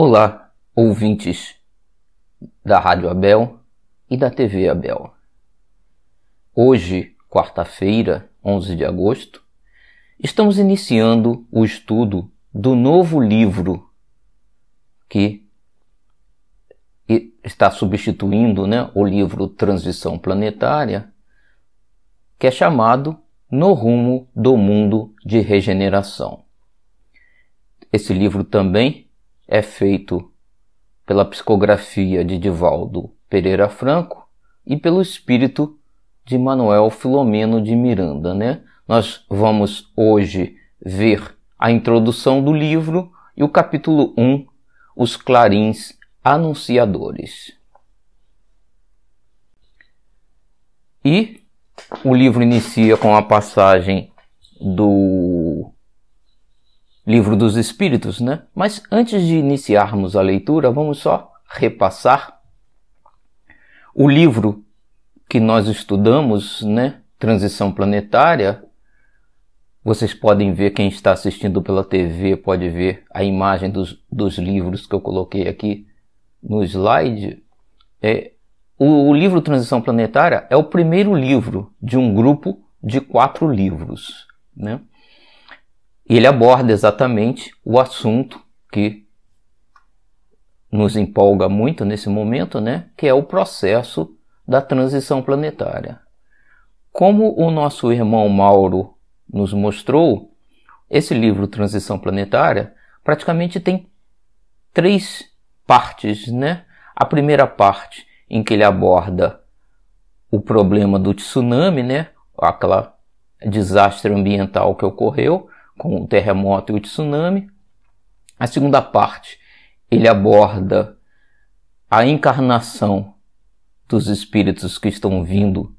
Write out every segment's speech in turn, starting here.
Olá, ouvintes da Rádio Abel e da TV Abel. Hoje, quarta-feira, 11 de agosto, estamos iniciando o estudo do novo livro que está substituindo né, o livro Transição Planetária, que é chamado No Rumo do Mundo de Regeneração. Esse livro também é feito pela psicografia de Divaldo Pereira Franco e pelo espírito de Manuel Filomeno de Miranda, né? Nós vamos hoje ver a introdução do livro e o capítulo 1, os clarins anunciadores. E o livro inicia com a passagem do Livro dos Espíritos, né? Mas antes de iniciarmos a leitura, vamos só repassar o livro que nós estudamos, né? Transição Planetária. Vocês podem ver, quem está assistindo pela TV pode ver a imagem dos, dos livros que eu coloquei aqui no slide. É, o, o livro Transição Planetária é o primeiro livro de um grupo de quatro livros, né? E ele aborda exatamente o assunto que nos empolga muito nesse momento, né? Que é o processo da transição planetária. Como o nosso irmão Mauro nos mostrou, esse livro Transição Planetária praticamente tem três partes, né? A primeira parte em que ele aborda o problema do tsunami, né? Aquela desastre ambiental que ocorreu com o terremoto e o tsunami. A segunda parte, ele aborda a encarnação dos espíritos que estão vindo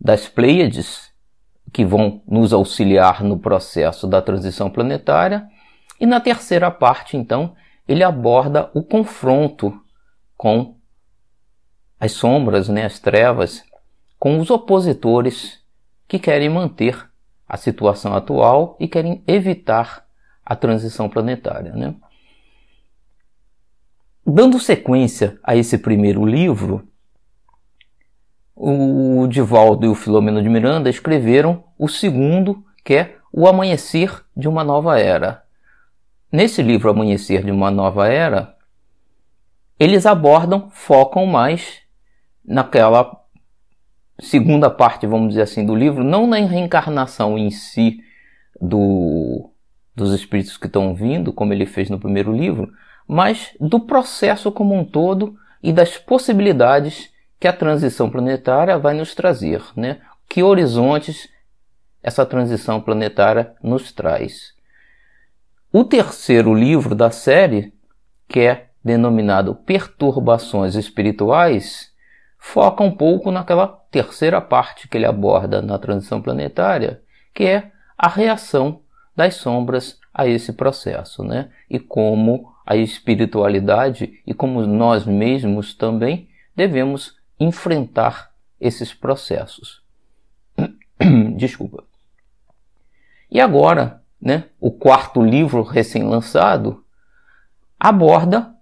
das Pleiades, que vão nos auxiliar no processo da transição planetária. E na terceira parte, então, ele aborda o confronto com as sombras, né, as trevas, com os opositores que querem manter a situação atual e querem evitar a transição planetária. Né? Dando sequência a esse primeiro livro, o Divaldo e o Filomeno de Miranda escreveram o segundo, que é O Amanhecer de uma Nova Era. Nesse livro Amanhecer de uma Nova Era, eles abordam, focam mais naquela segunda parte, vamos dizer assim, do livro, não na reencarnação em si do, dos espíritos que estão vindo, como ele fez no primeiro livro, mas do processo como um todo e das possibilidades que a transição planetária vai nos trazer, né? Que horizontes essa transição planetária nos traz. O terceiro livro da série, que é denominado Perturbações Espirituais, foca um pouco naquela terceira parte que ele aborda na transição planetária, que é a reação das sombras a esse processo, né? E como a espiritualidade e como nós mesmos também devemos enfrentar esses processos. Desculpa. E agora, né, o quarto livro recém-lançado aborda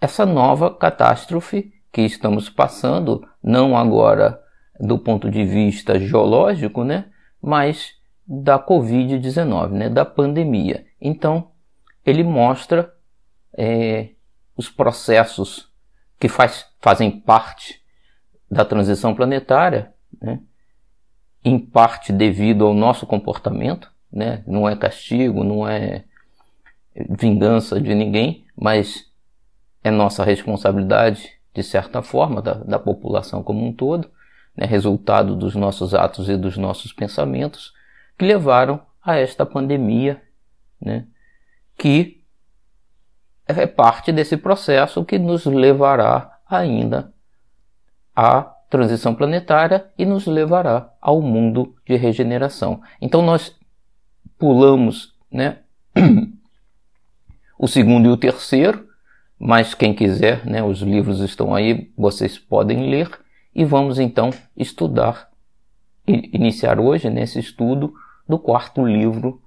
essa nova catástrofe que estamos passando, não agora do ponto de vista geológico, né, mas da Covid-19, né, da pandemia. Então, ele mostra é, os processos que faz, fazem parte da transição planetária, né, em parte devido ao nosso comportamento, né, não é castigo, não é vingança de ninguém, mas é nossa responsabilidade de certa forma, da, da população como um todo, né, resultado dos nossos atos e dos nossos pensamentos, que levaram a esta pandemia, né, que é parte desse processo que nos levará ainda à transição planetária e nos levará ao mundo de regeneração. Então nós pulamos né, o segundo e o terceiro, mas quem quiser, né, os livros estão aí, vocês podem ler e vamos então estudar, iniciar hoje nesse estudo do quarto livro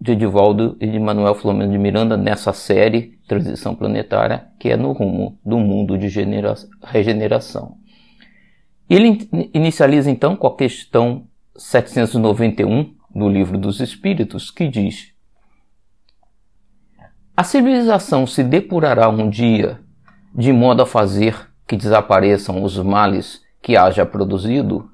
de Edivaldo e de Manuel Flamengo de Miranda nessa série transição planetária, que é no rumo do mundo de regeneração. Ele inicializa então com a questão 791 do Livro dos Espíritos, que diz: A civilização se depurará um dia de modo a fazer que desapareçam os males que haja produzido?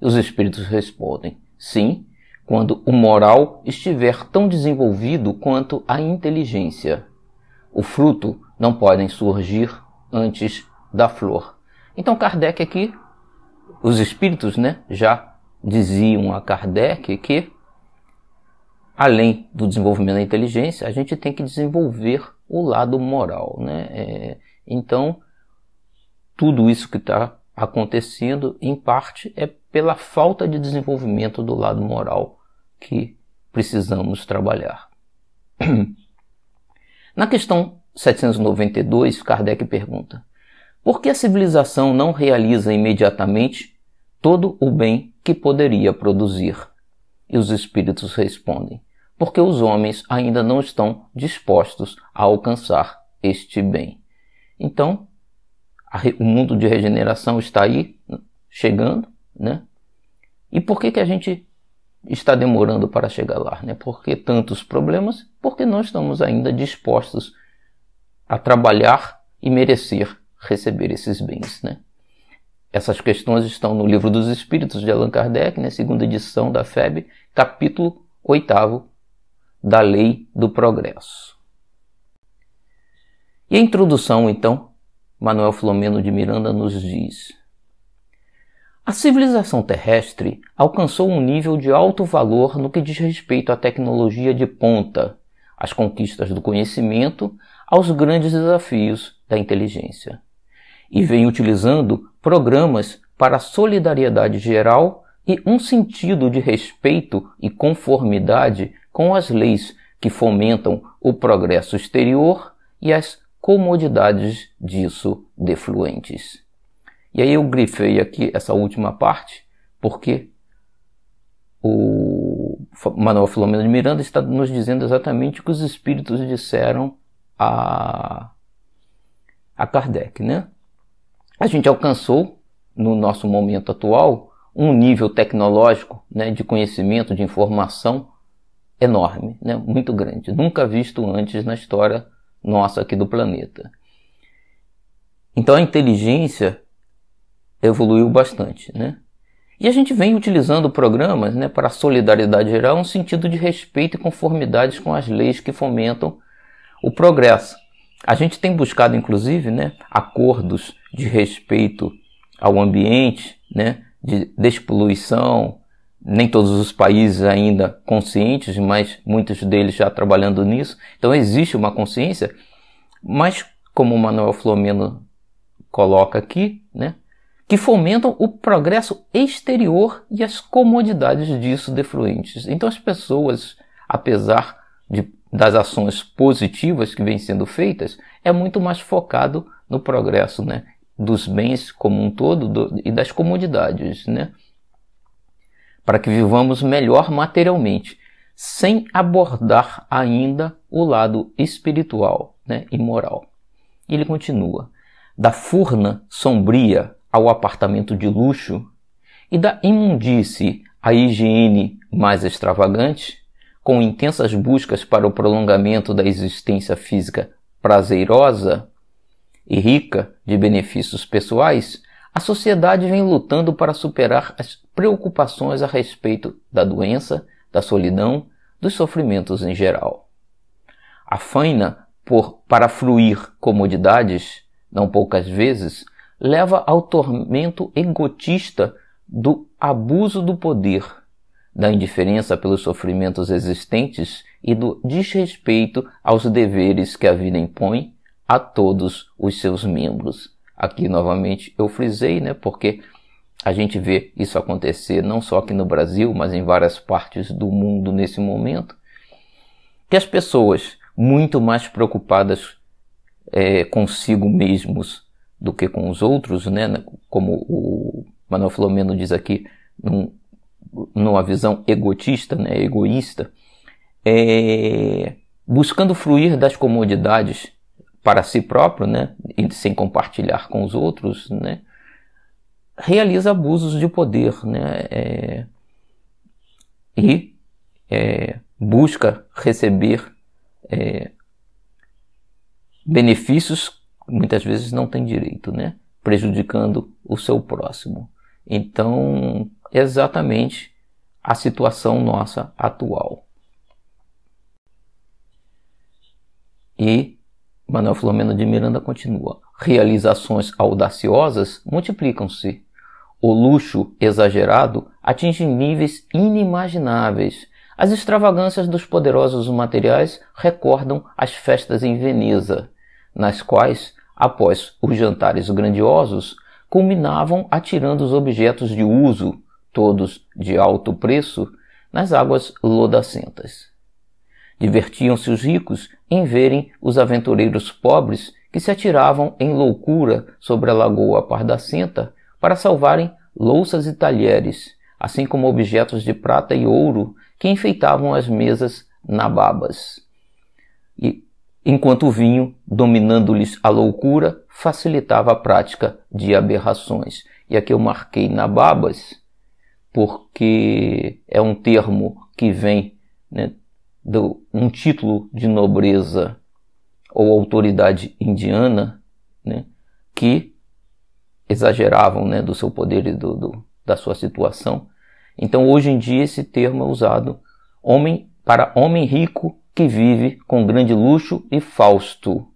Os espíritos respondem: Sim, quando o moral estiver tão desenvolvido quanto a inteligência. O fruto não pode surgir antes da flor. Então Kardec aqui, os espíritos, né, já diziam a Kardec que além do desenvolvimento da inteligência, a gente tem que desenvolver o lado moral, né? É, então tudo isso que está acontecendo, em parte, é pela falta de desenvolvimento do lado moral que precisamos trabalhar. Na questão 792, Kardec pergunta: por que a civilização não realiza imediatamente todo o bem que poderia produzir? E os espíritos respondem: porque os homens ainda não estão dispostos a alcançar este bem. Então, o mundo de regeneração está aí, chegando, né? E por que, que a gente está demorando para chegar lá, né? Por que tantos problemas? Porque não estamos ainda dispostos a trabalhar e merecer receber esses bens, né? Essas questões estão no Livro dos Espíritos de Allan Kardec, né? segunda edição da FEB, capítulo 8 da Lei do Progresso. E a introdução, então, Manuel Filomeno de Miranda nos diz: a civilização terrestre alcançou um nível de alto valor no que diz respeito à tecnologia de ponta, às conquistas do conhecimento, aos grandes desafios da inteligência. E vem utilizando programas para a solidariedade geral e um sentido de respeito e conformidade com as leis que fomentam o progresso exterior e as comodidades disso defluentes. E aí eu grifei aqui essa última parte, porque o Manuel Filomeno de Miranda está nos dizendo exatamente o que os espíritos disseram a, a Kardec, né? A gente alcançou, no nosso momento atual, um nível tecnológico né, de conhecimento, de informação enorme, né, muito grande, nunca visto antes na história nossa aqui do planeta. Então a inteligência evoluiu bastante, né? E a gente vem utilizando programas né, para a solidariedade geral um sentido de respeito e conformidade com as leis que fomentam o progresso. A gente tem buscado, inclusive, né, acordos de respeito ao ambiente, né, de despoluição, nem todos os países ainda conscientes, mas muitos deles já trabalhando nisso. Então existe uma consciência, mas como o Manuel Flomeno coloca aqui, né, que fomentam o progresso exterior e as comodidades disso defluentes. Então as pessoas, apesar de, das ações positivas que vêm sendo feitas, é muito mais focado no progresso né, dos bens como um todo do, e das comodidades, né, para que vivamos melhor materialmente, sem abordar ainda o lado espiritual né, e moral. Ele continua: da furna sombria ao apartamento de luxo e da imundície à higiene mais extravagante, com intensas buscas para o prolongamento da existência física prazerosa e rica de benefícios pessoais, a sociedade vem lutando para superar as preocupações a respeito da doença, da solidão, dos sofrimentos em geral. A faina por para fruir comodidades, não poucas vezes, leva ao tormento egotista do abuso do poder, da indiferença pelos sofrimentos existentes e do desrespeito aos deveres que a vida impõe a todos os seus membros. Aqui novamente eu frisei, né, porque a gente vê isso acontecer não só aqui no Brasil, mas em várias partes do mundo nesse momento, que as pessoas muito mais preocupadas é, consigo mesmos do que com os outros, né? como o Manuel Filomeno diz aqui, num, numa visão egotista, né? egoísta, é, buscando fruir das comodidades para si próprio, né, e sem compartilhar com os outros, né, realiza abusos de poder, né, é, e é, busca receber é, benefícios muitas vezes não tem direito, né, prejudicando o seu próximo. Então, exatamente a situação nossa atual. E Manuel Filomeno de Miranda continua: realizações audaciosas multiplicam-se. O luxo exagerado atinge níveis inimagináveis. As extravagâncias dos poderosos materiais recordam as festas em Veneza, nas quais, após os jantares grandiosos, culminavam atirando os objetos de uso, todos de alto preço, nas águas lodacentas. Divertiam-se os ricos em verem os aventureiros pobres que se atiravam em loucura sobre a lagoa Pardacenta para salvarem louças e talheres, assim como objetos de prata e ouro que enfeitavam as mesas nababas. E, enquanto o vinho, dominando-lhes a loucura, facilitava a prática de aberrações. E aqui eu marquei nababas, porque é um termo que vem né, do, um título de nobreza ou autoridade indiana, né, que exageravam né, do seu poder e do, do, da sua situação. Então, hoje em dia, esse termo é usado homem, para homem rico que vive com grande luxo e fausto.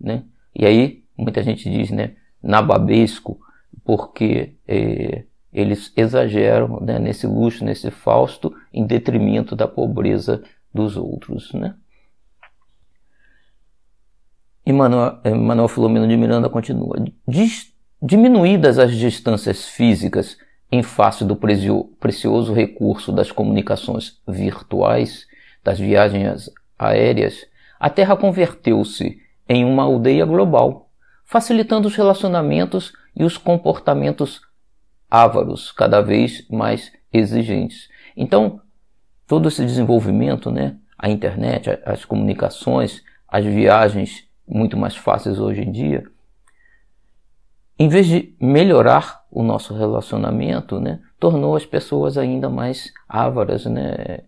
Né? E aí, muita gente diz né, nababesco, porque é, eles exageram né, nesse luxo, nesse fausto, em detrimento da pobreza dos outros. Né? E Manuel, eh, Filomeno de Miranda continua. Diminuídas as distâncias físicas em face do precioso recurso das comunicações virtuais, das viagens aéreas, a Terra converteu-se em uma aldeia global, facilitando os relacionamentos e os comportamentos ávaros, cada vez mais exigentes. Então, todo esse desenvolvimento, né, a internet, as comunicações, as viagens muito mais fáceis hoje em dia, em vez de melhorar o nosso relacionamento, né, tornou as pessoas ainda mais ávaras, né,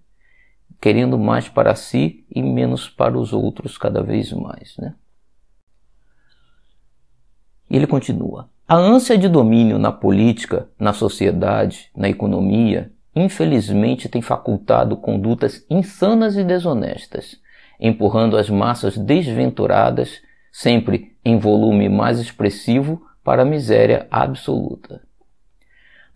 querendo mais para si e menos para os outros cada vez mais. Né. Ele continua: a ânsia de domínio na política, na sociedade, na economia infelizmente tem facultado condutas insanas e desonestas, empurrando as massas desventuradas, sempre em volume mais expressivo, para a miséria absoluta.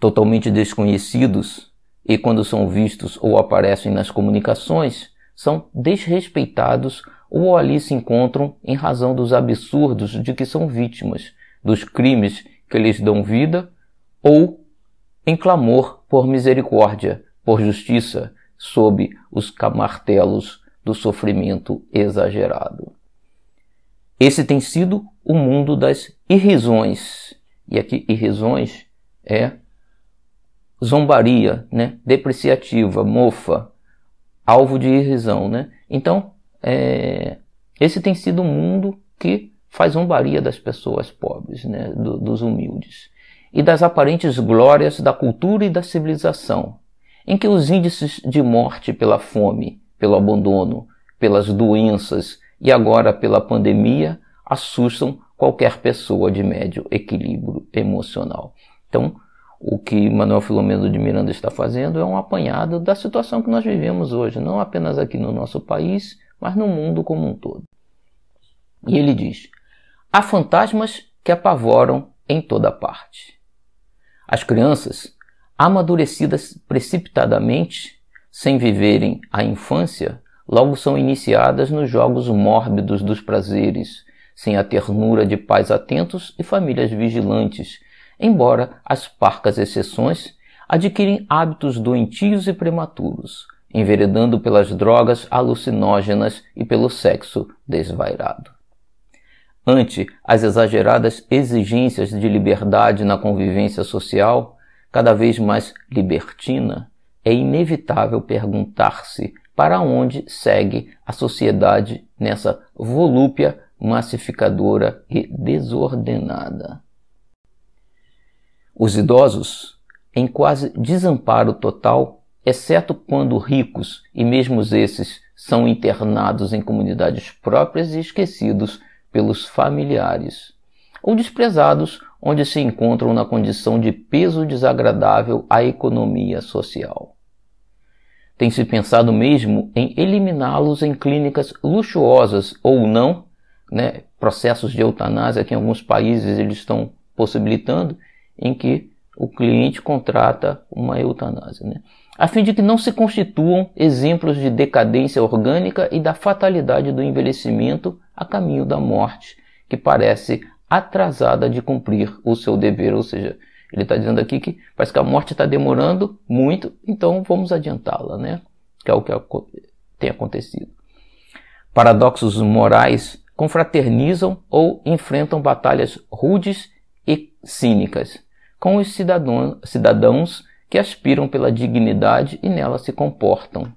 Totalmente desconhecidos, e quando são vistos ou aparecem nas comunicações, são desrespeitados ou ali se encontram em razão dos absurdos de que são vítimas, dos crimes que lhes dão vida ou em clamor por misericórdia, por justiça, sob os camartelos do sofrimento exagerado. Esse tem sido o mundo das irrisões. E aqui, irrisões é zombaria, né? depreciativa, mofa, alvo de irrisão. Né? Então, é, esse tem sido o um mundo que faz zombaria das pessoas pobres, né? Do, dos humildes e das aparentes glórias da cultura e da civilização, em que os índices de morte pela fome, pelo abandono, pelas doenças e agora pela pandemia assustam qualquer pessoa de médio equilíbrio emocional. Então, o que Manuel Filomeno de Miranda está fazendo é um apanhado da situação que nós vivemos hoje, não apenas aqui no nosso país, mas no mundo como um todo. E ele diz: há fantasmas que apavoram em toda parte. As crianças, amadurecidas precipitadamente, sem viverem a infância, logo são iniciadas nos jogos mórbidos dos prazeres, sem a ternura de pais atentos e famílias vigilantes, embora as parcas exceções adquirem hábitos doentios e prematuros, enveredando pelas drogas alucinógenas e pelo sexo desvairado. Ante as exageradas exigências de liberdade na convivência social, cada vez mais libertina, é inevitável perguntar-se para onde segue a sociedade nessa volúpia massificadora e desordenada. Os idosos, em quase desamparo total, exceto quando ricos e mesmo esses são internados em comunidades próprias e esquecidos pelos familiares, ou desprezados onde se encontram na condição de peso desagradável à economia social. Tem se pensado mesmo em eliminá-los em clínicas luxuosas ou não, né, processos de eutanásia que em alguns países eles estão possibilitando, em que o cliente contrata uma eutanásia, né, a fim de que não se constituam exemplos de decadência orgânica e da fatalidade do envelhecimento a caminho da morte, que parece atrasada de cumprir o seu dever, ou seja, ele está dizendo aqui que parece que a morte está demorando muito, então vamos adiantá-la, né? Que é o que tem acontecido. Paradoxos morais confraternizam ou enfrentam batalhas rudes e cínicas com os cidadãos que aspiram pela dignidade e nela se comportam,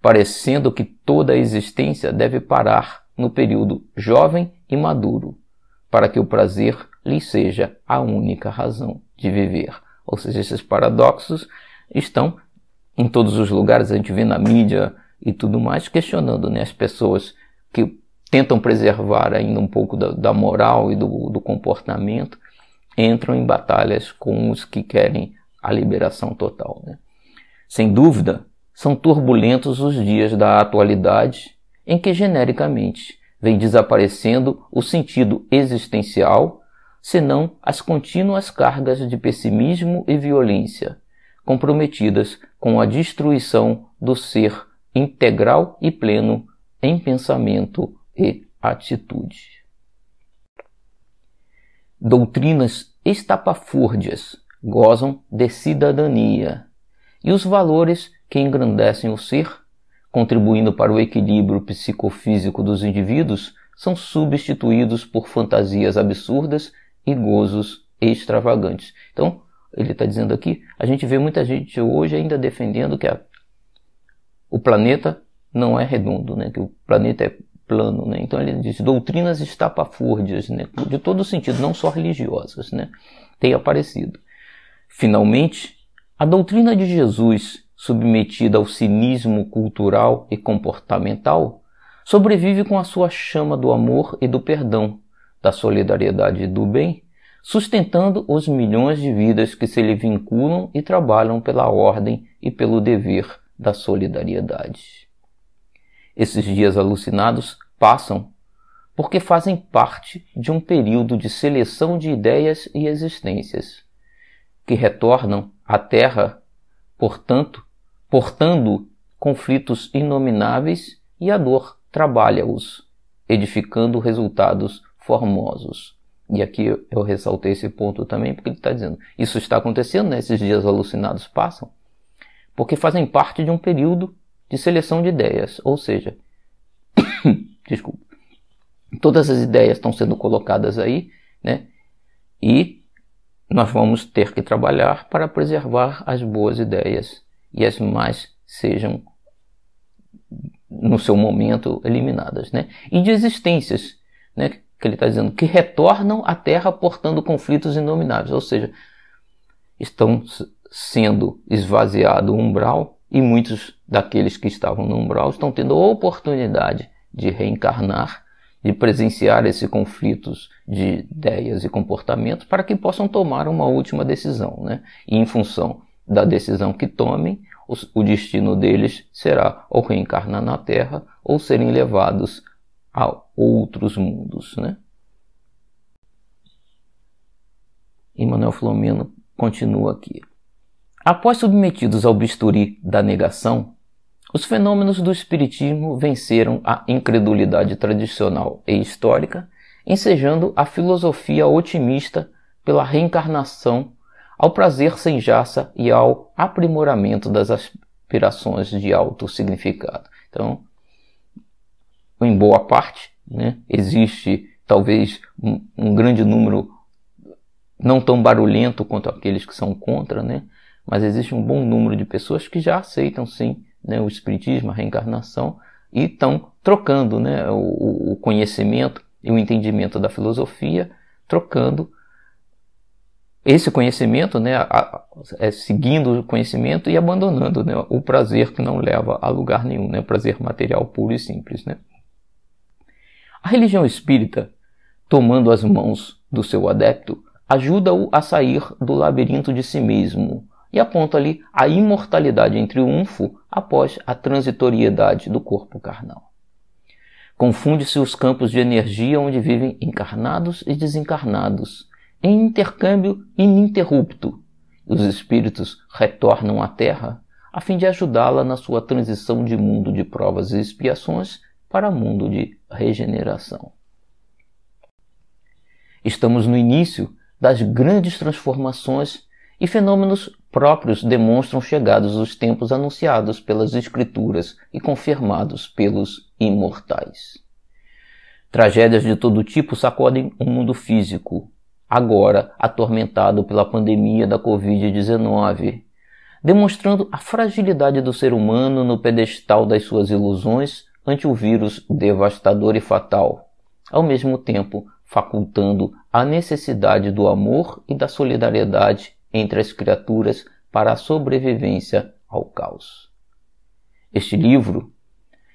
parecendo que toda a existência deve parar no período jovem e maduro, para que o prazer lhe seja a única razão de viver. Ou seja, esses paradoxos estão em todos os lugares, a gente vê na mídia e tudo mais, questionando né, as pessoas que tentam preservar ainda um pouco da, da moral e do, do comportamento, entram em batalhas com os que querem a liberação total. Né? Sem dúvida, são turbulentos os dias da atualidade em que, genericamente, vem desaparecendo o sentido existencial senão as contínuas cargas de pessimismo e violência, comprometidas com a destruição do ser integral e pleno em pensamento e atitude. Doutrinas estapafúrdias gozam de cidadania, e os valores que engrandecem o ser, contribuindo para o equilíbrio psicofísico dos indivíduos, são substituídos por fantasias absurdas e gozos extravagantes. Então, ele está dizendo aqui, a gente vê muita gente hoje ainda defendendo que a, o planeta não é redondo, né? que o planeta é plano. Né? Então ele diz doutrinas estapafúrdias, né? de todo sentido, não só religiosas, né? tem aparecido. Finalmente, a doutrina de Jesus, submetida ao cinismo cultural e comportamental, sobrevive com a sua chama do amor e do perdão, da solidariedade e do bem, sustentando os milhões de vidas que se lhe vinculam e trabalham pela ordem e pelo dever da solidariedade. Esses dias alucinados passam porque fazem parte de um período de seleção de ideias e existências, que retornam à Terra, portanto, portando conflitos inomináveis e a dor trabalha-os, edificando resultados formosos. E aqui eu ressaltei esse ponto também, porque ele está dizendo, isso está acontecendo, né? esses dias alucinados passam, porque fazem parte de um período de seleção de ideias, ou seja, desculpa, todas as ideias estão sendo colocadas aí, né? E nós vamos ter que trabalhar para preservar as boas ideias e as mais sejam no seu momento eliminadas, né? E de existências, né? que ele está dizendo, que retornam à Terra portando conflitos inomináveis, ou seja, estão sendo esvaziado o umbral e muitos daqueles que estavam no umbral estão tendo a oportunidade de reencarnar, de presenciar esses conflitos de ideias e comportamentos para que possam tomar uma última decisão, né? E em função da decisão que tomem, o destino deles será ou reencarnar na Terra ou serem levados a outros mundos. Né? Emmanuel Filomeno continua aqui. Após submetidos ao bisturi da negação, os fenômenos do Espiritismo venceram a incredulidade tradicional e histórica, ensejando a filosofia otimista pela reencarnação, ao prazer sem jaça e ao aprimoramento das aspirações de alto significado. Então, em boa parte, né? existe talvez um, um, grande número não tão barulhento quanto aqueles que são contra, né? mas existe um bom número de pessoas que já aceitam sim né, o espiritismo, a reencarnação, e estão trocando né, o, o conhecimento e o entendimento da filosofia, trocando esse conhecimento, né, a, a, é, seguindo o conhecimento e abandonando né, o prazer que não leva a lugar nenhum, né, prazer material puro e simples. Né. A religião espírita, tomando as mãos do seu adepto, ajuda-o a sair do labirinto de si mesmo e aponta-lhe a imortalidade em triunfo após a transitoriedade do corpo carnal. Confunde-se os campos de energia onde vivem encarnados e desencarnados, em intercâmbio ininterrupto. Os espíritos retornam à Terra a fim de ajudá-la na sua transição de mundo de provas e expiações para mundo de regeneração. Estamos no início das grandes transformações e fenômenos próprios demonstram chegados os tempos anunciados pelas Escrituras e confirmados pelos imortais. Tragédias de todo tipo sacodem o mundo físico, agora atormentado pela pandemia da Covid-19, demonstrando a fragilidade do ser humano no pedestal das suas ilusões ante o vírus devastador e fatal, ao mesmo tempo facultando a necessidade do amor e da solidariedade entre as criaturas para a sobrevivência ao caos. Este livro,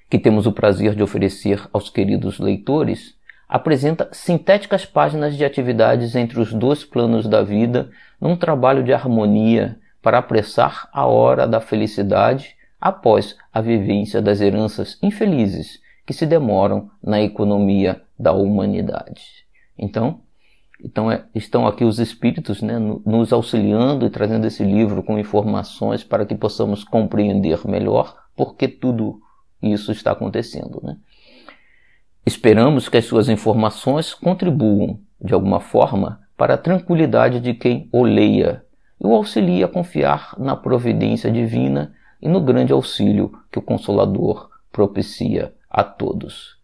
que temos o prazer de oferecer aos queridos leitores, apresenta sintéticas páginas de atividades entre os dois planos da vida num trabalho de harmonia para apressar a hora da felicidade após a vivência das heranças infelizes que se demoram na economia da humanidade. Então, então é, estão aqui os espíritos né, nos auxiliando e trazendo esse livro com informações para que possamos compreender melhor porque tudo isso está acontecendo. Né? Esperamos que as suas informações contribuam, de alguma forma, para a tranquilidade de quem o leia e o auxilie a confiar na providência divina e no grande auxílio que o Consolador propicia a todos.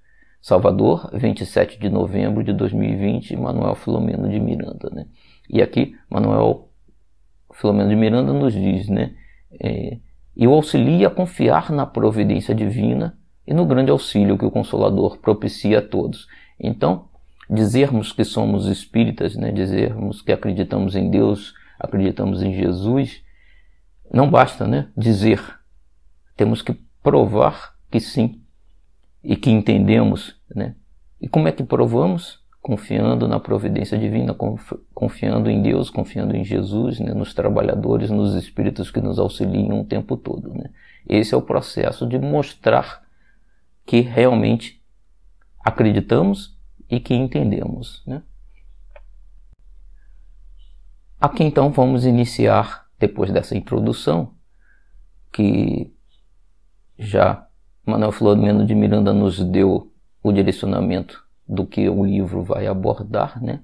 Salvador, 27 de novembro de 2020, Manuel Filomeno de Miranda. Né? E aqui, Manuel Filomeno de Miranda nos diz, né? É, e o auxilia a confiar na providência divina e no grande auxílio que o Consolador propicia a todos. Então, dizermos que somos espíritas, né? dizermos que acreditamos em Deus, acreditamos em Jesus, não basta né? dizer. Temos que provar que sim e que entendemos, né? E como é que provamos? Confiando na providência divina, confiando em Deus, confiando em Jesus, né? nos trabalhadores, nos espíritos que nos auxiliam o tempo todo. Né? Esse é o processo de mostrar que realmente acreditamos e que entendemos. Né? Aqui então vamos iniciar, depois dessa introdução, que já Manuel Flamengo de Miranda nos deu o direcionamento do que o livro vai abordar, né?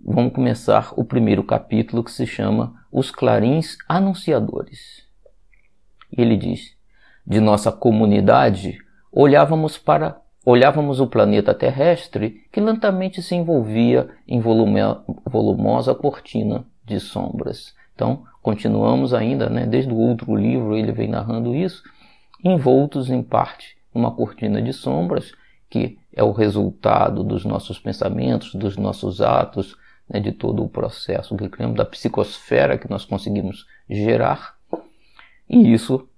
Vamos começar o primeiro capítulo que se chama Os Clarins Anunciadores. Ele diz: De nossa comunidade olhávamos para olhávamos o planeta terrestre que lentamente se envolvia em volume, volumosa cortina de sombras. Então, continuamos ainda, né, desde o outro livro ele vem narrando isso, envoltos em parte numa cortina de sombras, que é o resultado dos nossos pensamentos, dos nossos atos, né, de todo o processo que criamos, da psicosfera que nós conseguimos gerar, e isso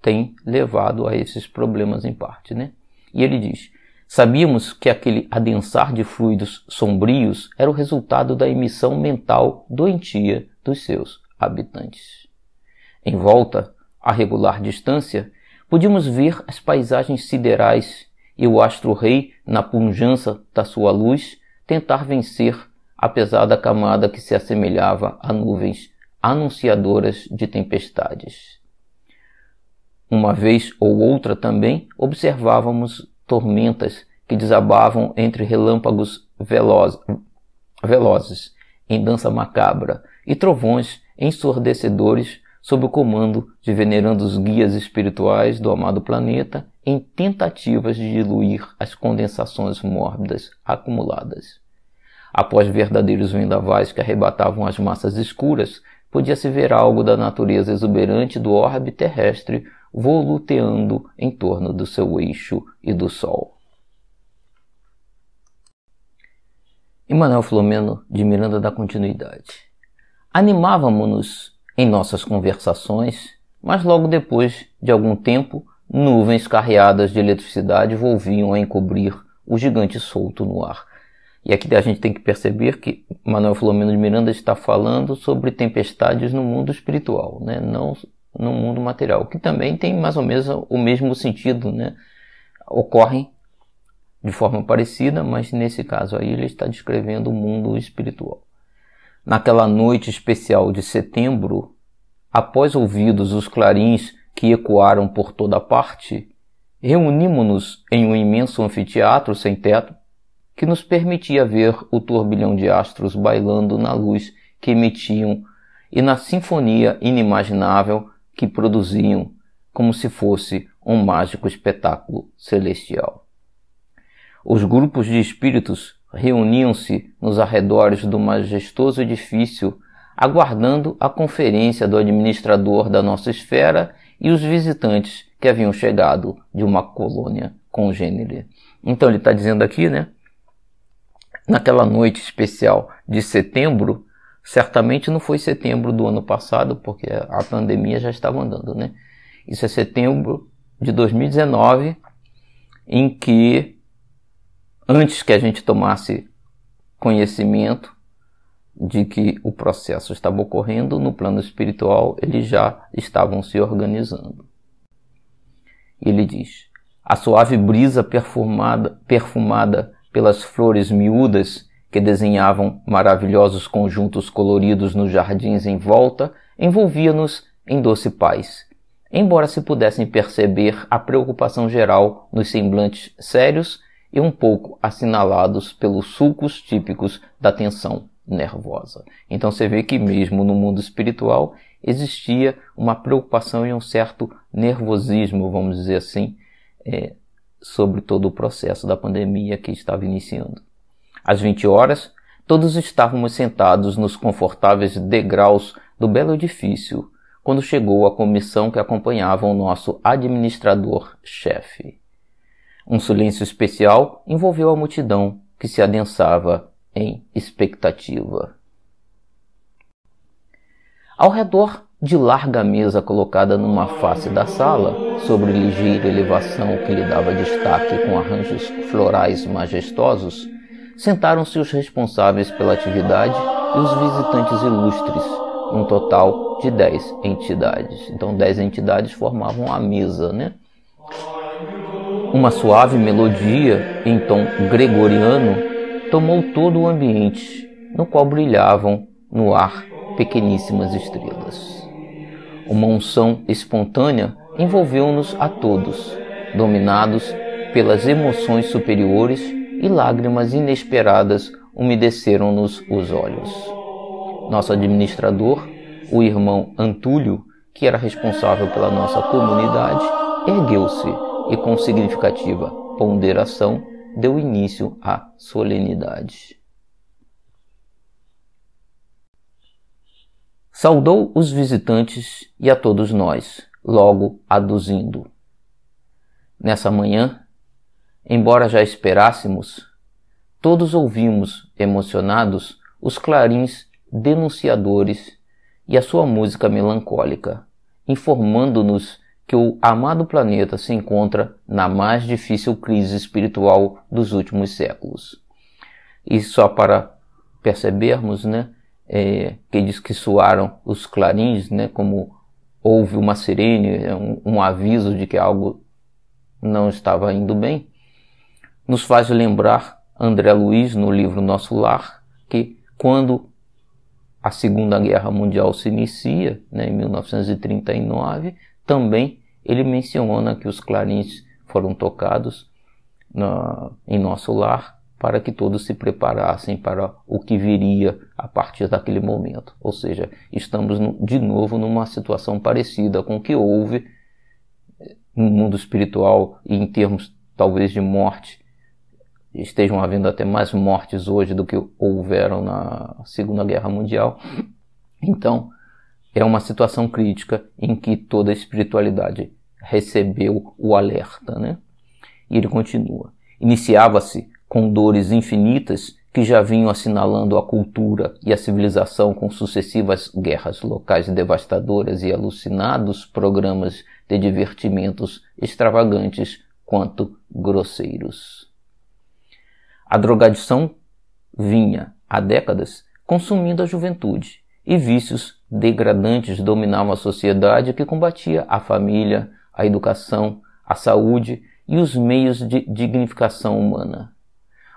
tem levado a esses problemas em parte. Né? E ele diz: Sabíamos que aquele adensar de fluidos sombrios era o resultado da emissão mental doentia dos seus habitantes. Em volta, a regular distância, Podíamos ver as paisagens siderais e o astro-rei, na punjança da sua luz, tentar vencer a pesada camada que se assemelhava a nuvens anunciadoras de tempestades. Uma vez ou outra também observávamos tormentas que desabavam entre relâmpagos veloz, velozes em dança macabra e trovões ensurdecedores sob o comando de venerandos guias espirituais do amado planeta em tentativas de diluir as condensações mórbidas acumuladas. Após verdadeiros vendavais que arrebatavam as massas escuras, podia-se ver algo da natureza exuberante do orbe terrestre voluteando em torno do seu eixo e do Sol. Emanuel Flomeno de Miranda da continuidade. Animávamos-nos em nossas conversações, mas logo depois de algum tempo, nuvens carreadas de eletricidade volviam a encobrir o gigante solto no ar. E aqui a gente tem que perceber que Manuel Flomeno de Miranda está falando sobre tempestades no mundo espiritual, né? não no mundo material, que também tem mais ou menos o mesmo sentido, né? ocorrem de forma parecida, mas nesse caso aí ele está descrevendo o mundo espiritual. Naquela noite especial de setembro, após ouvidos os clarins que ecoaram por toda parte, reunimos-nos em um imenso anfiteatro sem teto que nos permitia ver o turbilhão de astros bailando na luz que emitiam e na sinfonia inimaginável que produziam, como se fosse um mágico espetáculo celestial. Os grupos de espíritos reuniam-se nos arredores do majestoso edifício, aguardando a conferência do administrador da nossa esfera e os visitantes que haviam chegado de uma colônia congênere. Então ele está dizendo aqui, né? Naquela noite especial de setembro, certamente não foi setembro do ano passado, porque a pandemia já estava andando, né? Isso é setembro de 2019, em que antes que a gente tomasse conhecimento de que o processo estava ocorrendo no plano espiritual, eles já estavam se organizando. Ele diz: a suave brisa perfumada, perfumada pelas flores miúdas que desenhavam maravilhosos conjuntos coloridos nos jardins em volta, envolvia-nos em doce paz. Embora se pudessem perceber a preocupação geral nos semblantes sérios e um pouco assinalados pelos sulcos típicos da tensão nervosa. Então você vê que mesmo no mundo espiritual existia uma preocupação e um certo nervosismo, vamos dizer assim, é, sobre todo o processo da pandemia que estava iniciando. Às 20 horas, todos estávamos sentados nos confortáveis degraus do belo edifício, quando chegou a comissão que acompanhava o nosso administrador-chefe. Um silêncio especial envolveu a multidão que se adensava em expectativa. Ao redor de larga mesa colocada numa face da sala, sobre ligeira elevação que lhe dava destaque com arranjos florais majestosos, sentaram-se os responsáveis pela atividade e os visitantes ilustres, um total de dez entidades. Então, dez entidades formavam a mesa, né? Uma suave melodia em tom gregoriano tomou todo o ambiente, no qual brilhavam no ar pequeníssimas estrelas. Uma unção espontânea envolveu-nos a todos, dominados pelas emoções superiores e lágrimas inesperadas umedeceram-nos os olhos. Nosso administrador, o irmão Antúlio, que era responsável pela nossa comunidade, ergueu-se e com significativa ponderação deu início à solenidade. Saudou os visitantes e a todos nós, logo aduzindo. Nessa manhã, embora já esperássemos, todos ouvimos, emocionados, os clarins denunciadores e a sua música melancólica, informando-nos que o amado planeta se encontra na mais difícil crise espiritual dos últimos séculos. E só para percebermos, né, é, que diz que soaram os clarins, né, como houve uma sirene, é um, um aviso de que algo não estava indo bem, nos faz lembrar André Luiz no livro Nosso Lar, que quando a Segunda Guerra Mundial se inicia, né, em 1939, também ele menciona que os clarins foram tocados na, em nosso lar para que todos se preparassem para o que viria a partir daquele momento. Ou seja, estamos de novo numa situação parecida com o que houve no mundo espiritual e em termos talvez de morte. Estejam havendo até mais mortes hoje do que houveram na Segunda Guerra Mundial. Então, é uma situação crítica em que toda a espiritualidade recebeu o alerta. Né? E ele continua. Iniciava-se com dores infinitas que já vinham assinalando a cultura e a civilização com sucessivas guerras locais devastadoras e alucinados programas de divertimentos extravagantes quanto grosseiros. A drogadição vinha, há décadas, consumindo a juventude, e vícios degradantes dominavam a sociedade que combatia a família, a educação, a saúde e os meios de dignificação humana.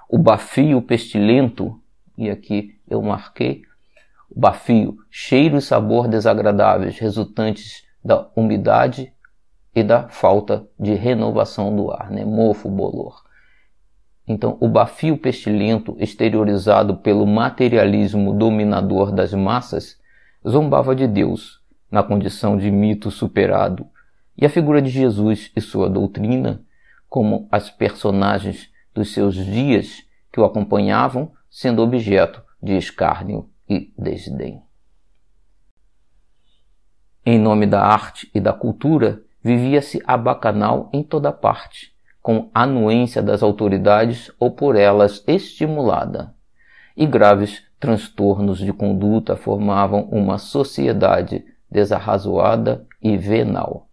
O bafio pestilento, e aqui eu marquei, o bafio, cheiro e sabor desagradáveis resultantes da umidade e da falta de renovação do ar, né? mofo, bolor. Então, o bafio pestilento, exteriorizado pelo materialismo dominador das massas, zombava de Deus, na condição de mito superado, e a figura de Jesus e sua doutrina, como as personagens dos seus dias que o acompanhavam, sendo objeto de escárnio e desdém. Em nome da arte e da cultura, vivia-se a bacanal em toda parte, com anuência das autoridades ou por elas estimulada, e graves transtornos de conduta formavam uma sociedade desarrazoada e venal.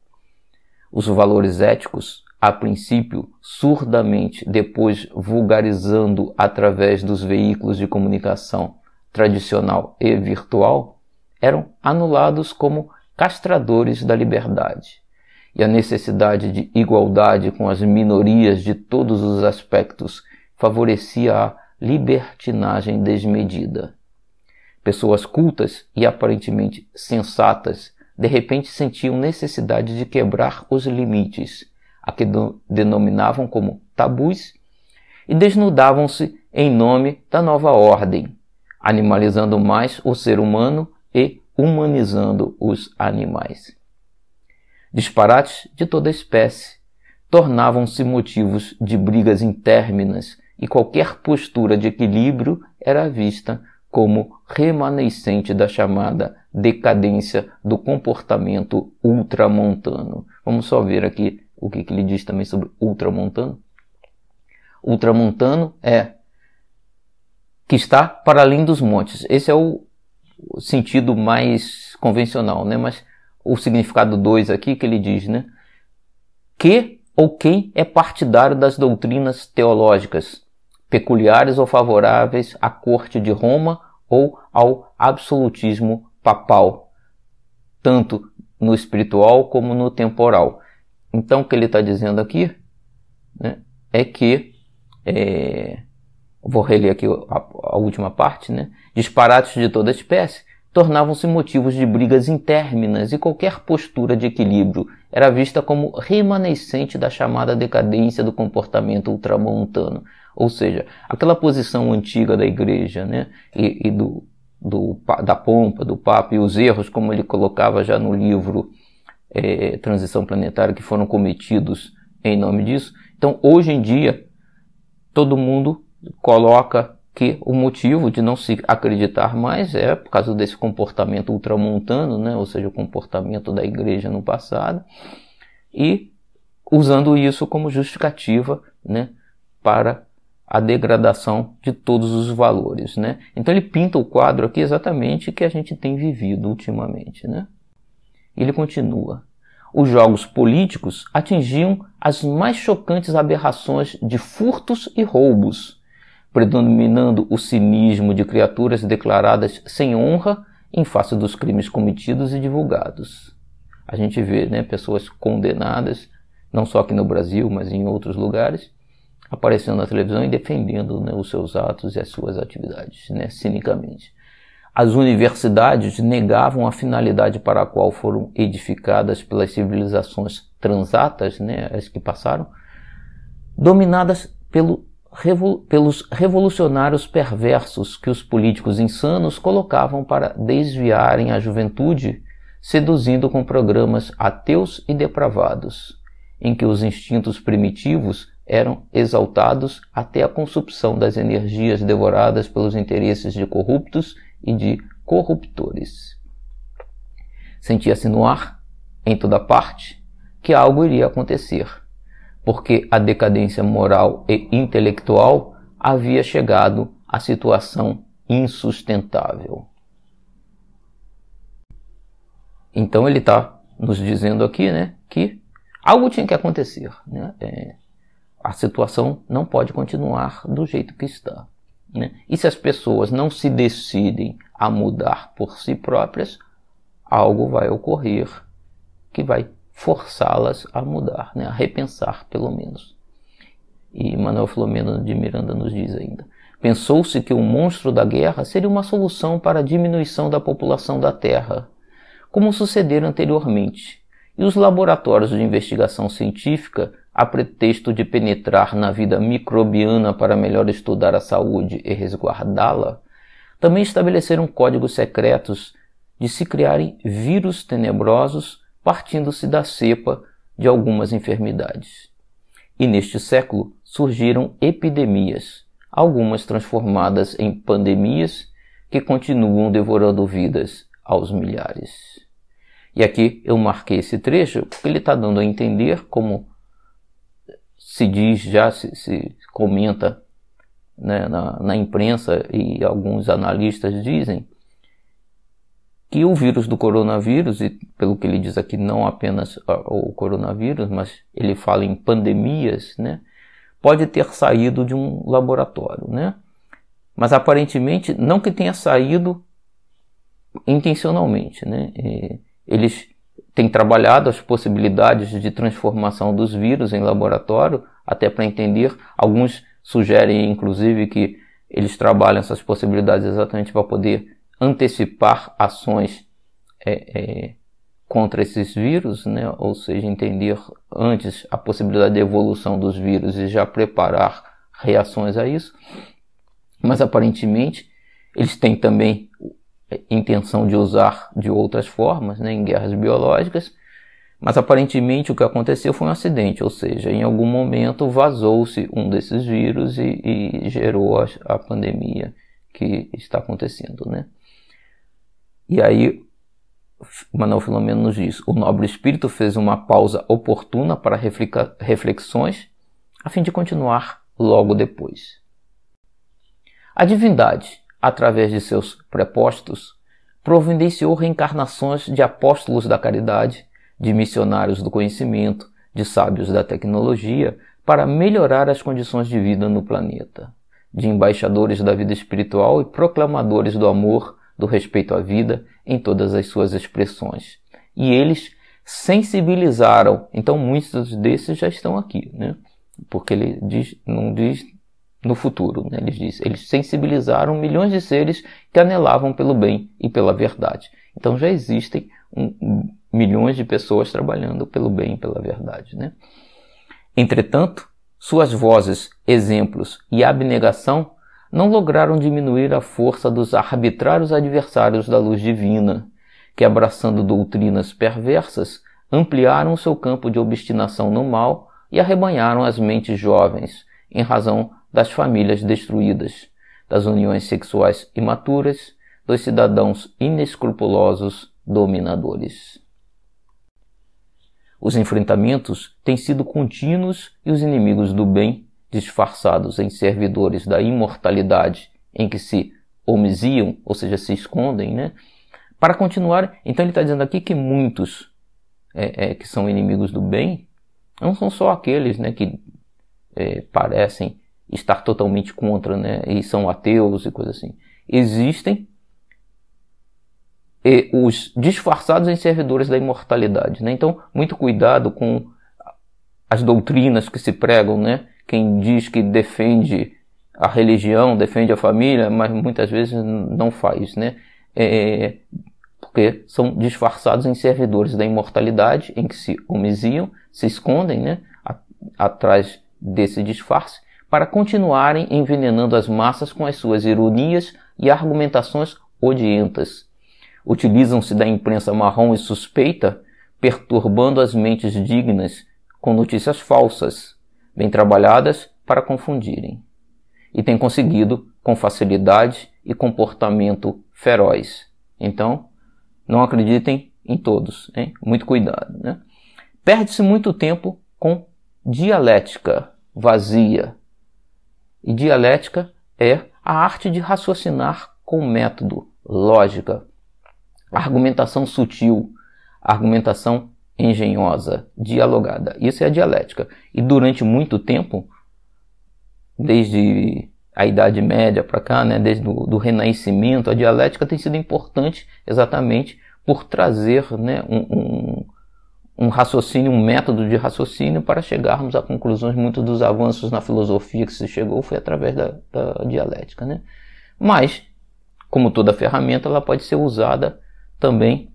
Os valores éticos, a princípio surdamente, depois vulgarizando através dos veículos de comunicação tradicional e virtual, eram anulados como castradores da liberdade e a necessidade de igualdade com as minorias de todos os aspectos favorecia a libertinagem desmedida. Pessoas cultas e aparentemente sensatas de repente sentiam necessidade de quebrar os limites, a que denominavam como tabus, e desnudavam-se em nome da nova ordem, animalizando mais o ser humano e humanizando os animais disparates de toda espécie, tornavam-se motivos de brigas intérminas e qualquer postura de equilíbrio era vista como remanescente da chamada decadência do comportamento ultramontano. Vamos só ver aqui o que, que ele diz também sobre ultramontano. Ultramontano é que está para além dos montes. Esse é o sentido mais convencional, né? Mas o significado 2 aqui que ele diz, né? Que ou quem é partidário das doutrinas teológicas, peculiares ou favoráveis à corte de Roma ou ao absolutismo papal, tanto no espiritual como no temporal. Então, o que ele está dizendo aqui né, é que, é, vou reler aqui a, a última parte, né, disparates de toda espécie, tornavam-se motivos de brigas intérminas e qualquer postura de equilíbrio era vista como remanescente da chamada decadência do comportamento ultramontano. Ou seja, aquela posição antiga da igreja né, e, e do, do, da pompa, do Papa e os erros, como ele colocava já no livro é, Transição Planetária, que foram cometidos em nome disso. Então, hoje em dia, todo mundo coloca que o motivo de não se acreditar mais é por causa desse comportamento ultramontano, né? ou seja, o comportamento da igreja no passado, e usando isso como justificativa né? para a degradação de todos os valores. Né? Então ele pinta o quadro aqui exatamente que a gente tem vivido ultimamente. Né? Ele continua. Os jogos políticos atingiam as mais chocantes aberrações de furtos e roubos predominando o cinismo de criaturas declaradas sem honra em face dos crimes cometidos e divulgados. A gente vê né, pessoas condenadas, não só aqui no Brasil, mas em outros lugares, aparecendo na televisão e defendendo né, os seus atos e as suas atividades, né, cinicamente. As universidades negavam a finalidade para a qual foram edificadas pelas civilizações transatas, né, as que passaram, dominadas pelo pelos revolucionários perversos que os políticos insanos colocavam para desviarem a juventude, seduzindo com programas ateus e depravados, em que os instintos primitivos eram exaltados até a consumpção das energias devoradas pelos interesses de corruptos e de corruptores. Sentia-se no ar, em toda parte, que algo iria acontecer, porque a decadência moral e intelectual havia chegado à situação insustentável. Então ele está nos dizendo aqui né, que algo tinha que acontecer. Né? É, a situação não pode continuar do jeito que está. Né? E se as pessoas não se decidem a mudar por si próprias, algo vai ocorrer que vai forçá-las a mudar, né? a repensar pelo menos. E Manuel Filomeno de Miranda nos diz ainda: Pensou-se que o monstro da guerra seria uma solução para a diminuição da população da Terra, como sucedera anteriormente, e os laboratórios de investigação científica, a pretexto de penetrar na vida microbiana para melhor estudar a saúde e resguardá-la, também estabeleceram códigos secretos de se criarem vírus tenebrosos partindo-se da cepa de algumas enfermidades. E neste século surgiram epidemias, algumas transformadas em pandemias que continuam devorando vidas aos milhares. E aqui eu marquei esse trecho porque ele está dando a entender como se diz, já se, se comenta né, na, na imprensa e alguns analistas dizem que o vírus do coronavírus, e pelo que ele diz aqui, não apenas o coronavírus, mas ele fala em pandemias, né, pode ter saído de um laboratório, né? Mas aparentemente não que tenha saído intencionalmente, né? E eles têm trabalhado as possibilidades de transformação dos vírus em laboratório, até para entender. Alguns sugerem, inclusive, que eles trabalham essas possibilidades exatamente para poder antecipar ações é, é, contra esses vírus, né? ou seja, entender antes a possibilidade de evolução dos vírus e já preparar reações a isso. Mas aparentemente eles têm também intenção de usar de outras formas, né, em guerras biológicas, mas aparentemente o que aconteceu foi um acidente, ou seja, em algum momento vazou-se um desses vírus e, e gerou a, a, pandemia que está acontecendo, né? E aí Manuel Filomeno nos diz: o nobre espírito fez uma pausa oportuna para reflexões, a fim de continuar logo depois. A divindade, através de seus prepostos, providenciou reencarnações de apóstolos da caridade, de missionários do conhecimento, de sábios da tecnologia, para melhorar as condições de vida no planeta, de embaixadores da vida espiritual e proclamadores do amor do respeito à vida em todas as suas expressões. E eles sensibilizaram, então muitos desses já estão aqui, né? Porque ele diz, não diz no futuro, né? ele diz, eles sensibilizaram milhões de seres que anelavam pelo bem e pela verdade. Então já existem um, milhões de pessoas trabalhando pelo bem e pela verdade, né? Entretanto, suas vozes, exemplos e abnegação não lograram diminuir a força dos arbitrários adversários da luz divina, que, abraçando doutrinas perversas, ampliaram seu campo de obstinação no mal e arrebanharam as mentes jovens, em razão das famílias destruídas, das uniões sexuais imaturas, dos cidadãos inescrupulosos dominadores. Os enfrentamentos têm sido contínuos e os inimigos do bem disfarçados em servidores da imortalidade, em que se omisiam, ou seja, se escondem, né? Para continuar, então ele está dizendo aqui que muitos é, é, que são inimigos do bem não são só aqueles né, que é, parecem estar totalmente contra né, e são ateus e coisas assim. Existem os disfarçados em servidores da imortalidade. Né? Então, muito cuidado com as doutrinas que se pregam, né? quem diz que defende a religião, defende a família, mas muitas vezes não faz, né? É, porque são disfarçados em servidores da imortalidade, em que se omisiam, se escondem, né? Atrás desse disfarce, para continuarem envenenando as massas com as suas ironias e argumentações odientas. Utilizam-se da imprensa marrom e suspeita, perturbando as mentes dignas com notícias falsas, bem trabalhadas para confundirem. E tem conseguido com facilidade e comportamento feroz. Então, não acreditem em todos, hein? muito cuidado. Né? Perde-se muito tempo com dialética vazia. E dialética é a arte de raciocinar com método, lógica, argumentação sutil, argumentação engenhosa, dialogada. Isso é a dialética. E durante muito tempo, desde a Idade Média para cá, né, desde o do Renascimento, a dialética tem sido importante exatamente por trazer né, um, um, um, raciocínio, um método de raciocínio para chegarmos a conclusões. Muitos dos avanços na filosofia que se chegou foi através da, da dialética. Né? Mas, como toda ferramenta, ela pode ser usada também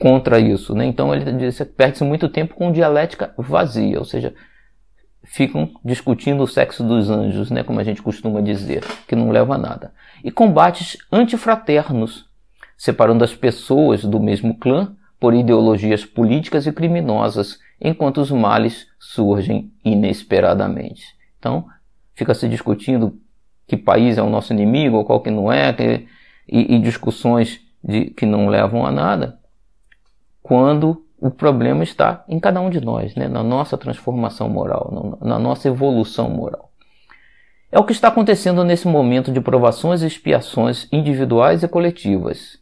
contra isso. Né? Então ele diz perde-se muito tempo com dialética vazia, ou seja, ficam discutindo o sexo dos anjos, né, como a gente costuma dizer, que não leva a nada. E combates antifraternos, separando as pessoas do mesmo clã por ideologias políticas e criminosas, enquanto os males surgem inesperadamente. Então, fica se discutindo que país é o nosso inimigo ou qual que não é, que, e, e discussões de, que não levam a nada, quando o problema está em cada um de nós, né? na nossa transformação moral, na nossa evolução moral. É o que está acontecendo nesse momento de provações e expiações individuais e coletivas,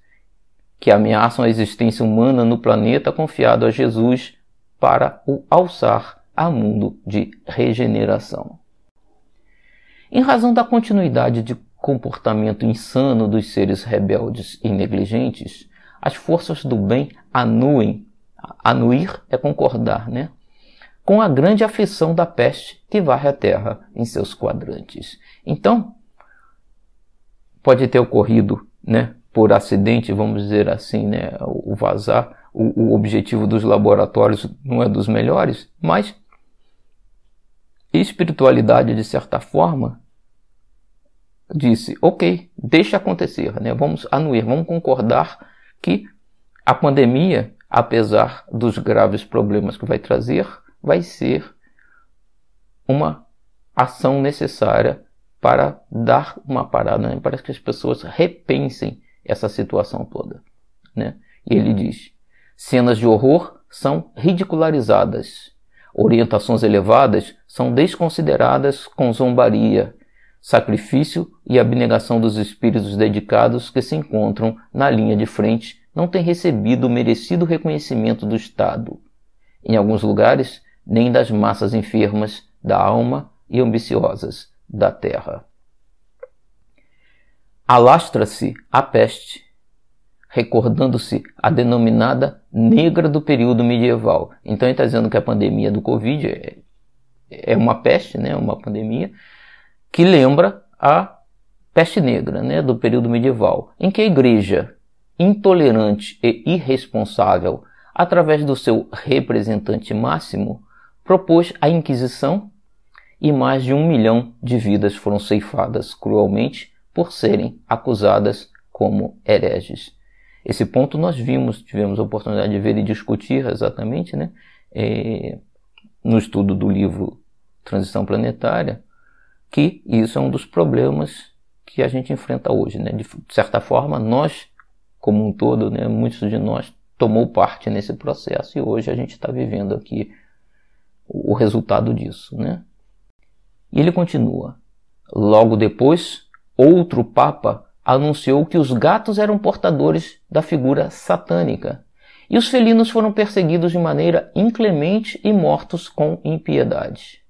que ameaçam a existência humana no planeta confiado a Jesus para o alçar a mundo de regeneração. Em razão da continuidade de comportamento insano dos seres rebeldes e negligentes, as forças do bem anuem Anuir é concordar, né? Com a grande aflição da peste que varre a terra em seus quadrantes. Então, pode ter ocorrido, né? Por acidente, vamos dizer assim, né? O vazar, o, o objetivo dos laboratórios não é dos melhores, mas espiritualidade, de certa forma, disse: ok, deixa acontecer, né? vamos anuir, vamos concordar que a pandemia apesar dos graves problemas que vai trazer, vai ser uma ação necessária para dar uma parada, né? para que as pessoas repensem essa situação toda. Né? E ele diz: cenas de horror são ridicularizadas, orientações elevadas são desconsideradas com zombaria, sacrifício e abnegação dos espíritos dedicados que se encontram na linha de frente não tem recebido o merecido reconhecimento do Estado, em alguns lugares, nem das massas enfermas da alma e ambiciosas da terra. Alastra-se a peste, recordando-se a denominada negra do período medieval. Então ele está dizendo que a pandemia do Covid é, é uma peste, né, uma pandemia, que lembra a peste negra né, do período medieval, em que a igreja intolerante e irresponsável, através do seu representante máximo, propôs a Inquisição e mais de um milhão de vidas foram ceifadas cruelmente por serem acusadas como hereges. Esse ponto nós vimos, tivemos a oportunidade de ver e discutir exatamente né, é, no estudo do livro Transição Planetária, que isso é um dos problemas que a gente enfrenta hoje. Né? De certa forma, nós como um todo, né, muitos de nós tomou parte nesse processo e hoje a gente está vivendo aqui o resultado disso, né? E ele continua. Logo depois, outro papa anunciou que os gatos eram portadores da figura satânica e os felinos foram perseguidos de maneira inclemente e mortos com impiedade.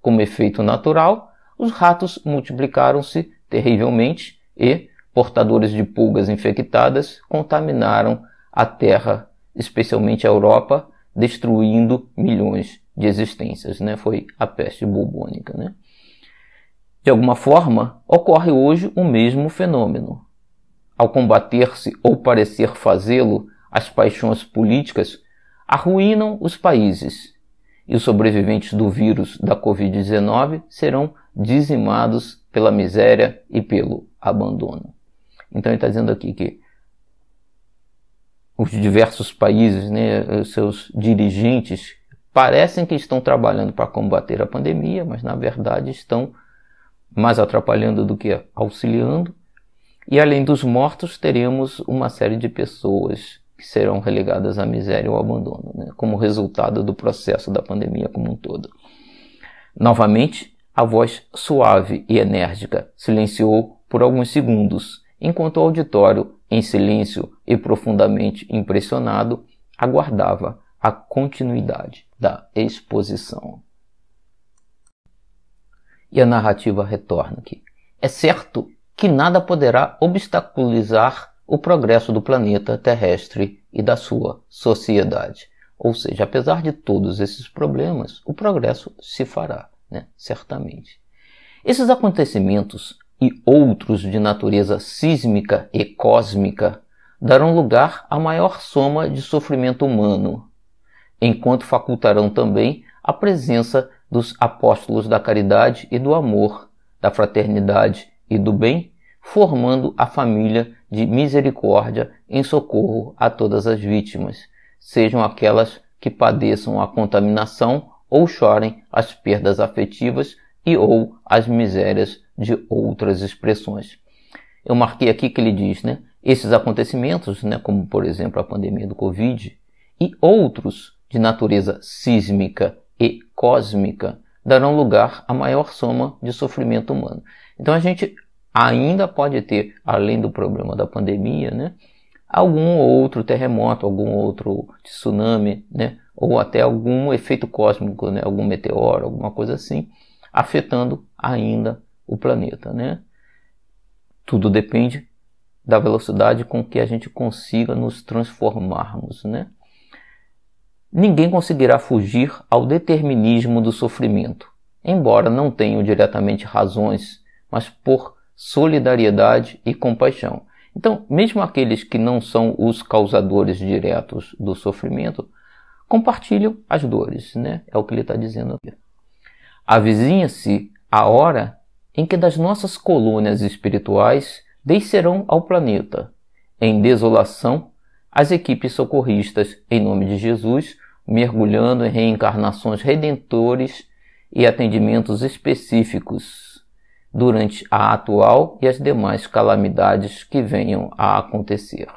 Como efeito natural, os ratos multiplicaram-se terrivelmente e, portadores de pulgas infectadas contaminaram a Terra, especialmente a Europa, destruindo milhões de existências. Né? Foi a peste bubônica. Né? De alguma forma, ocorre hoje o mesmo fenômeno. Ao combater-se ou parecer fazê-lo, as paixões políticas arruinam os países e os sobreviventes do vírus da Covid-19 serão dizimados pela miséria e pelo abandono. Então ele está dizendo aqui que os diversos países, né, seus dirigentes, parecem que estão trabalhando para combater a pandemia, mas na verdade estão mais atrapalhando do que auxiliando. E além dos mortos, teremos uma série de pessoas que serão relegadas à miséria ou ao abandono, né, como resultado do processo da pandemia como um todo. Novamente, a voz suave e enérgica silenciou por alguns segundos, enquanto o auditório, em silêncio e profundamente impressionado, aguardava a continuidade da exposição. E a narrativa retorna aqui. É certo que nada poderá obstaculizar o progresso do planeta terrestre e da sua sociedade. Ou seja, apesar de todos esses problemas, o progresso se fará, né? certamente. Esses acontecimentos e outros de natureza sísmica e cósmica darão lugar à maior soma de sofrimento humano, enquanto facultarão também a presença dos apóstolos da caridade e do amor, da fraternidade e do bem, formando a família de misericórdia em socorro a todas as vítimas, sejam aquelas que padeçam a contaminação ou chorem as perdas afetivas e ou as misérias de outras expressões. Eu marquei aqui que ele diz, né? Esses acontecimentos, né, como por exemplo a pandemia do Covid, e outros de natureza sísmica e cósmica, darão lugar à maior soma de sofrimento humano. Então a gente ainda pode ter, além do problema da pandemia, né, algum outro terremoto, algum outro tsunami, né, ou até algum efeito cósmico, né, algum meteoro, alguma coisa assim, afetando ainda o planeta. Né? Tudo depende da velocidade com que a gente consiga nos transformarmos. Né? Ninguém conseguirá fugir ao determinismo do sofrimento, embora não tenham diretamente razões, mas por solidariedade e compaixão. Então, mesmo aqueles que não são os causadores diretos do sofrimento, compartilham as dores, né? É o que ele está dizendo aqui. Avizinha-se a hora em que das nossas colônias espirituais descerão ao planeta, em desolação, as equipes socorristas, em nome de Jesus, mergulhando em reencarnações redentores e atendimentos específicos durante a atual e as demais calamidades que venham a acontecer.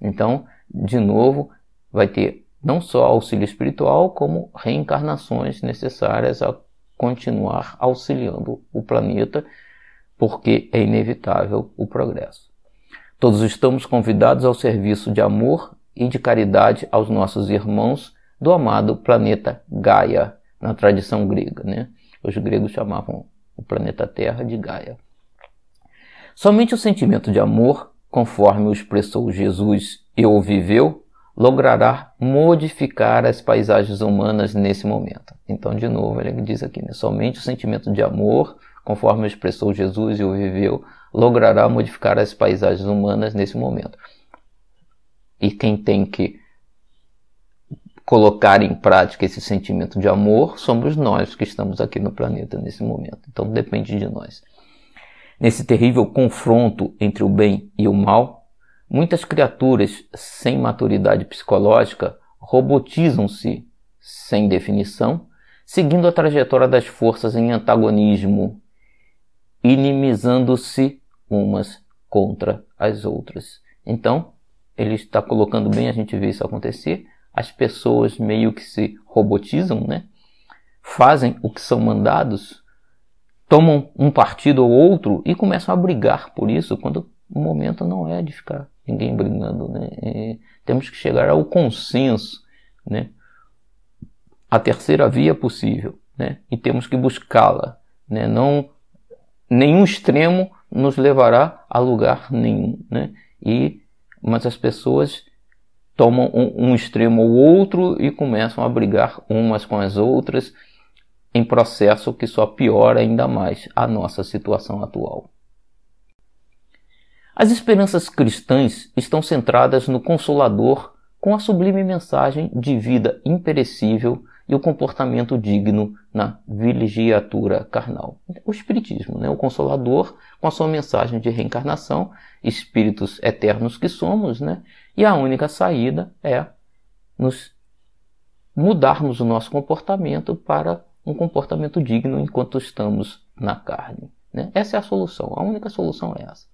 Então, de novo, vai ter não só auxílio espiritual, como reencarnações necessárias a continuar auxiliando o planeta, porque é inevitável o progresso. Todos estamos convidados ao serviço de amor e de caridade aos nossos irmãos do amado planeta Gaia, na tradição grega. Né? Os gregos chamavam o planeta Terra de Gaia. Somente o sentimento de amor, conforme o expressou Jesus e o viveu, logrará modificar as paisagens humanas nesse momento. Então, de novo, ele diz aqui, né? somente o sentimento de amor, conforme expressou Jesus e o viveu, logrará modificar as paisagens humanas nesse momento. E quem tem que colocar em prática esse sentimento de amor somos nós que estamos aqui no planeta nesse momento. Então depende de nós. Nesse terrível confronto entre o bem e o mal, muitas criaturas sem maturidade psicológica robotizam-se sem definição, seguindo a trajetória das forças em antagonismo, inimizando-se umas contra as outras. Então, ele está colocando bem a gente vê isso acontecer as pessoas meio que se robotizam, né? Fazem o que são mandados, tomam um partido ou outro e começam a brigar por isso, quando o momento não é de ficar ninguém brigando, né? E temos que chegar ao consenso, né? A terceira via possível, né? E temos que buscá-la, né? Não nenhum extremo nos levará a lugar nenhum, né? E mas as pessoas tomam um, extremo ou outro e começam a brigar umas com as outras em processo que só piora ainda mais a nossa situação atual. As esperanças cristãs estão centradas no Consolador com a sublime mensagem de vida imperecível e o comportamento digno na vigiatura carnal. O Espiritismo, né? o Consolador, com a sua mensagem de reencarnação, espíritos eternos que somos, né? E a única saída é nos mudarmos o nosso comportamento para um comportamento digno enquanto estamos na carne. Né? Essa é a solução, a única solução é essa.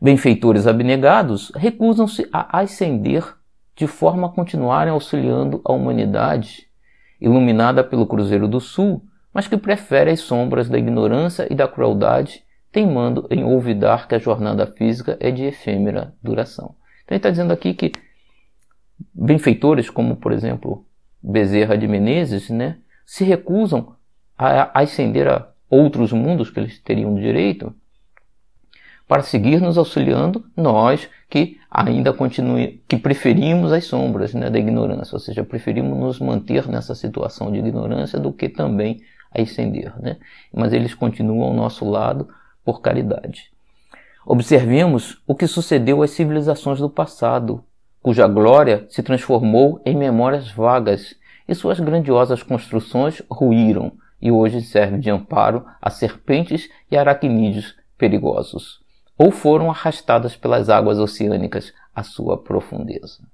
Benfeitores abnegados recusam-se a ascender de forma a continuarem auxiliando a humanidade, iluminada pelo Cruzeiro do Sul, mas que prefere as sombras da ignorância e da crueldade, teimando em olvidar que a jornada física é de efêmera duração. Então ele está dizendo aqui que benfeitores como, por exemplo, Bezerra de Menezes, né, se recusam a ascender a outros mundos que eles teriam direito, para seguir nos auxiliando nós que ainda continue, que preferimos as sombras né, da ignorância, ou seja, preferimos nos manter nessa situação de ignorância do que também ascender. Né? Mas eles continuam ao nosso lado por caridade. Observemos o que sucedeu às civilizações do passado, cuja glória se transformou em memórias vagas e suas grandiosas construções ruíram e hoje serve de amparo a serpentes e aracnídeos perigosos ou foram arrastadas pelas águas oceânicas à sua profundeza.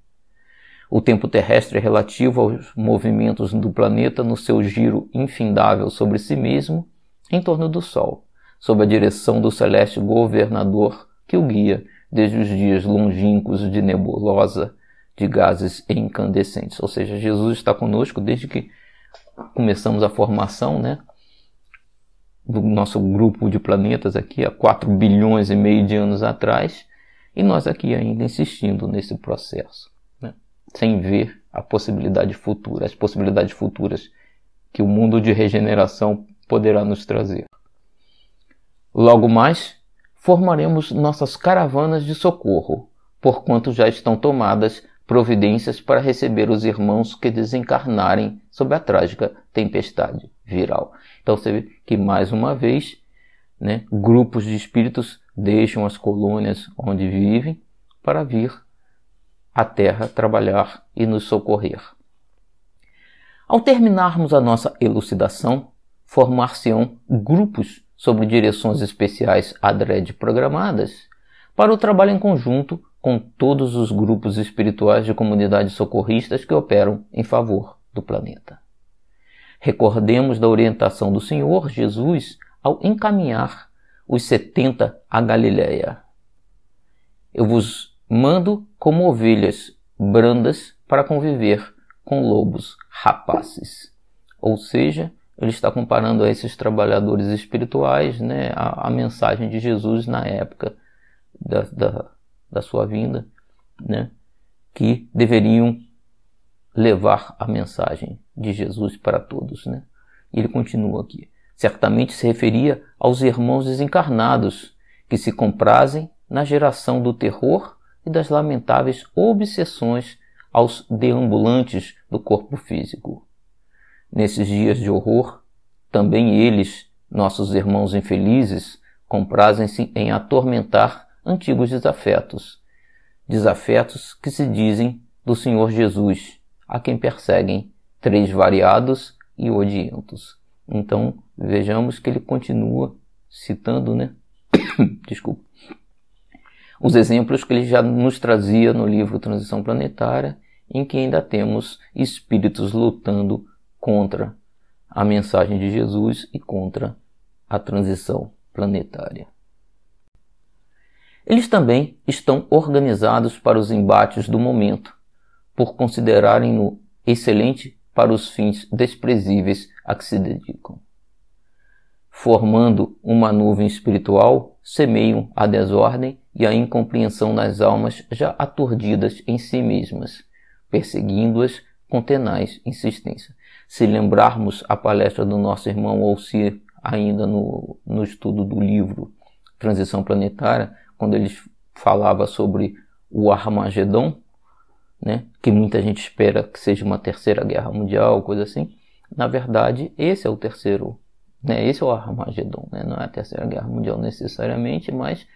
O tempo terrestre é relativo aos movimentos do planeta no seu giro infindável sobre si mesmo em torno do Sol, sob a direção do celeste governador que o guia desde os dias longínquos de nebulosa de gases incandescentes. Ou seja, Jesus está conosco desde que começamos a formação, né? do nosso grupo de planetas aqui há 4 bilhões e meio de anos atrás, e nós aqui ainda insistindo nesse processo, né? sem ver a possibilidade futura, as possibilidades futuras que o mundo de regeneração poderá nos trazer. Logo mais, formaremos nossas caravanas de socorro, porquanto já estão tomadas providências para receber os irmãos que desencarnarem sob a trágica tempestade viral. Então você vê que mais uma vez, né, grupos de espíritos deixam as colônias onde vivem para vir à Terra trabalhar e nos socorrer. Ao terminarmos a nossa elucidação, formar-se-ão grupos sobre direções especiais adrede programadas para o trabalho em conjunto com todos os grupos espirituais de comunidades socorristas que operam em favor do planeta. Recordemos da orientação do Senhor Jesus ao encaminhar os setenta a Galiléia. Eu vos mando como ovelhas brandas para conviver com lobos rapazes. Ou seja, ele está comparando a esses trabalhadores espirituais né, a, a mensagem de Jesus na época da, da, da sua vinda, né, que deveriam levar a mensagem de Jesus para todos. Né? Ele continua aqui. Certamente se referia aos irmãos desencarnados que se comprazem na geração do terror e das lamentáveis obsessões aos deambulantes do corpo físico. Nesses dias de horror, também eles, nossos irmãos infelizes, comprazem-se em atormentar antigos desafetos, desafetos que se dizem do Senhor Jesus, a quem perseguem três variados e odientos. Então, vejamos que ele continua citando, né? Desculpa. Os exemplos que ele já nos trazia no livro Transição Planetária, em que ainda temos espíritos lutando contra a mensagem de Jesus e contra a transição planetária. Eles também estão organizados para os embates do momento, por considerarem-no excelente para os fins desprezíveis a que se dedicam. Formando uma nuvem espiritual, semeiam a desordem e a incompreensão nas almas já aturdidas em si mesmas, perseguindo-as com tenaz insistência. Se lembrarmos a palestra do nosso irmão Alcir, ainda no, no estudo do livro Transição Planetária, quando ele falava sobre o Armagedon, né, que muita gente espera que seja uma terceira guerra mundial, coisa assim. Na verdade, esse é o terceiro, né, esse é o Armagedon, né, não é a terceira guerra mundial necessariamente, mas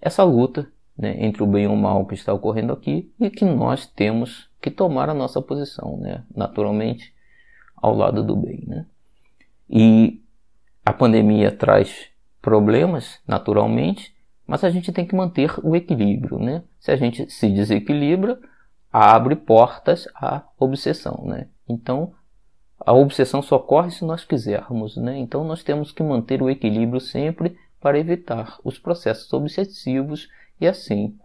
essa luta né, entre o bem e o mal que está ocorrendo aqui e que nós temos que tomar a nossa posição, né, naturalmente, ao lado do bem. Né. E a pandemia traz problemas, naturalmente, mas a gente tem que manter o equilíbrio. Né? Se a gente se desequilibra, abre portas à obsessão, né? Então, a obsessão só ocorre se nós quisermos, né? Então, nós temos que manter o equilíbrio sempre para evitar os processos obsessivos e assim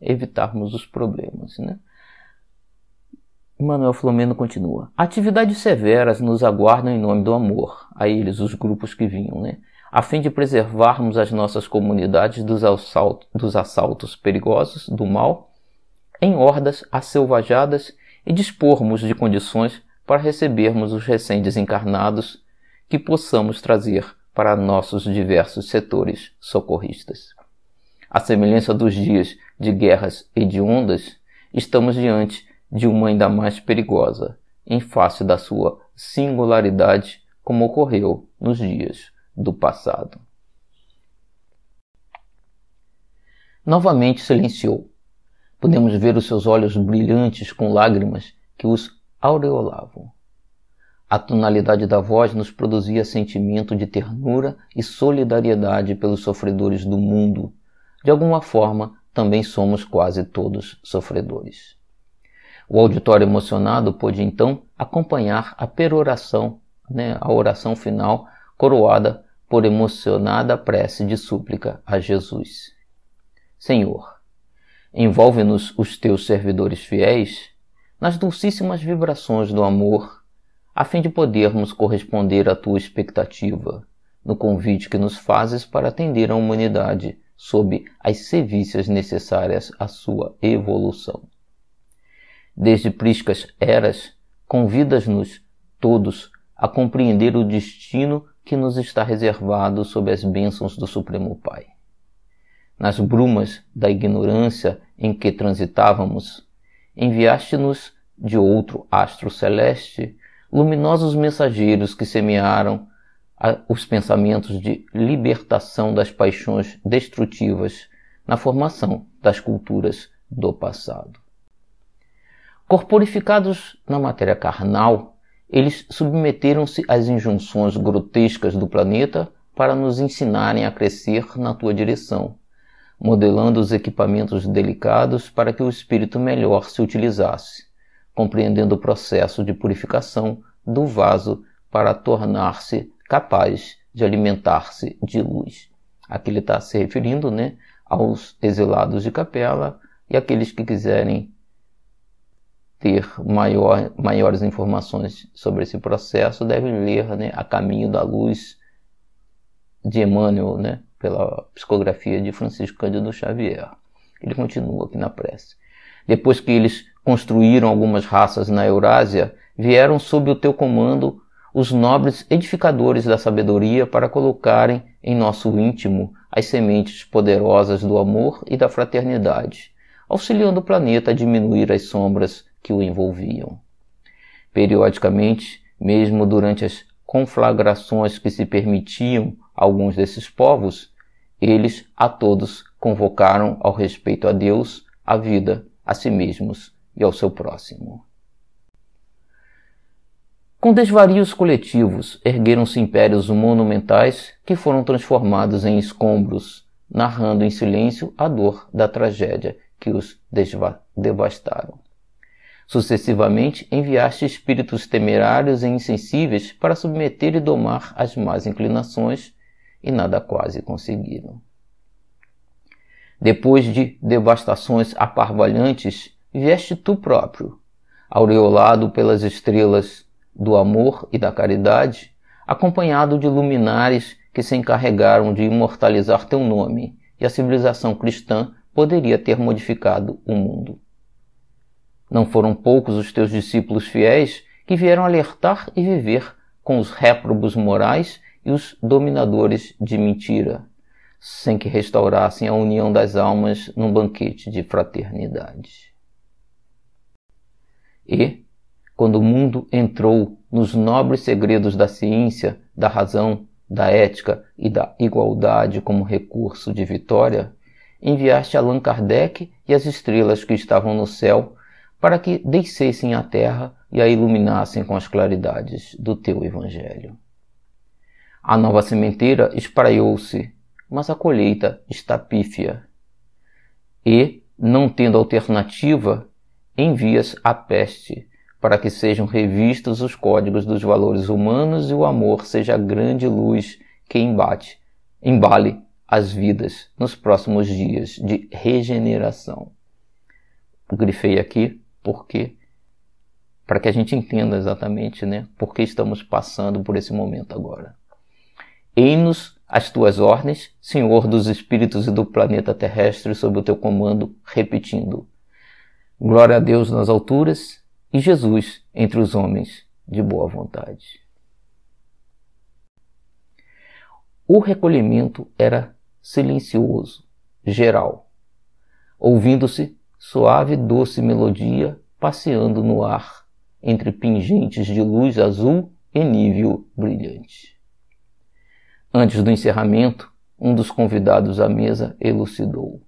evitarmos os problemas, né? Manuel Flomeno continua. Atividades severas nos aguardam em nome do amor, a eles, os grupos que vinham, né? a fim de preservarmos as nossas comunidades dos, assaltos, dos assaltos perigosos, do mal, em hordas asselvajadas e dispormos de condições para recebermos os recém-desencarnados que possamos trazer para nossos diversos setores socorristas. À semelhança dos dias de guerras hediondas, estamos diante de uma ainda mais perigosa, em face da sua singularidade, como ocorreu nos dias do passado. Novamente silenciou. Podemos ver os seus olhos brilhantes com lágrimas que os aureolavam. A tonalidade da voz nos produzia sentimento de ternura e solidariedade pelos sofredores do mundo. De alguma forma, também somos quase todos sofredores. O auditório emocionado pôde então acompanhar a peroração, né, a oração final, coroada por emocionada prece de súplica a Jesus. Senhor, envolve-nos os teus servidores fiéis nas dulcíssimas vibrações do amor, a fim de podermos corresponder à tua expectativa, no convite que nos fazes para atender a humanidade sob as sevícias necessárias à sua evolução. Desde priscas eras, convidas-nos todos a compreender o destino que nos está reservado sob as bênçãos do Supremo Pai. Nas brumas da ignorância em que transitávamos, enviaste-nos de outro astro celeste luminosos mensageiros que semearam os pensamentos de libertação das paixões destrutivas na formação das culturas do passado. Corporificados na matéria carnal, eles submeteram-se às injunções grotescas do planeta para nos ensinarem a crescer na tua direção, modelando os equipamentos delicados para que o espírito melhor se utilizasse, compreendendo o processo de purificação do vaso para tornar-se capaz de alimentar-se de luz. Aqui ele está se referindo né, aos exilados de capela e aqueles que quiserem ter maior, maiores informações sobre esse processo, deve ler né, A Caminho da Luz de Emmanuel, né, pela psicografia de Francisco Cândido Xavier. Ele continua aqui na prece. Depois que eles construíram algumas raças na Eurásia, vieram sob o teu comando os nobres edificadores da sabedoria para colocarem em nosso íntimo as sementes poderosas do amor e da fraternidade, auxiliando o planeta a diminuir as sombras que o envolviam. Periodicamente, mesmo durante as conflagrações que se permitiam a alguns desses povos, eles a todos convocaram ao respeito a Deus, à vida, a si mesmos e ao seu próximo. Com desvarios coletivos, ergueram-se impérios monumentais que foram transformados em escombros, narrando em silêncio a dor da tragédia que os devastaram. Sucessivamente enviaste espíritos temerários e insensíveis para submeter e domar as más inclinações, e nada quase conseguiram. Depois de devastações aparvalhantes, vieste tu próprio, aureolado pelas estrelas do amor e da caridade, acompanhado de luminares que se encarregaram de imortalizar teu nome, e a civilização cristã poderia ter modificado o mundo. Não foram poucos os teus discípulos fiéis que vieram alertar e viver com os réprobos morais e os dominadores de mentira, sem que restaurassem a união das almas num banquete de fraternidade. E, quando o mundo entrou nos nobres segredos da ciência, da razão, da ética e da igualdade como recurso de vitória, enviaste Allan Kardec e as estrelas que estavam no céu para que descessem à terra e a iluminassem com as claridades do teu Evangelho. A nova sementeira espraiou-se, mas a colheita está pífia. E, não tendo alternativa, envias a peste, para que sejam revistos os códigos dos valores humanos e o amor seja a grande luz que embate, embale as vidas nos próximos dias de regeneração. Grifei aqui porque para que a gente entenda exatamente né, por que estamos passando por esse momento agora. Eis-nos as tuas ordens, Senhor dos espíritos e do planeta terrestre, sob o teu comando, repetindo: Glória a Deus nas alturas e Jesus entre os homens de boa vontade. O recolhimento era silencioso, geral, ouvindo-se suave doce melodia passeando no ar entre pingentes de luz azul e nível brilhante. Antes do encerramento, um dos convidados à mesa elucidou.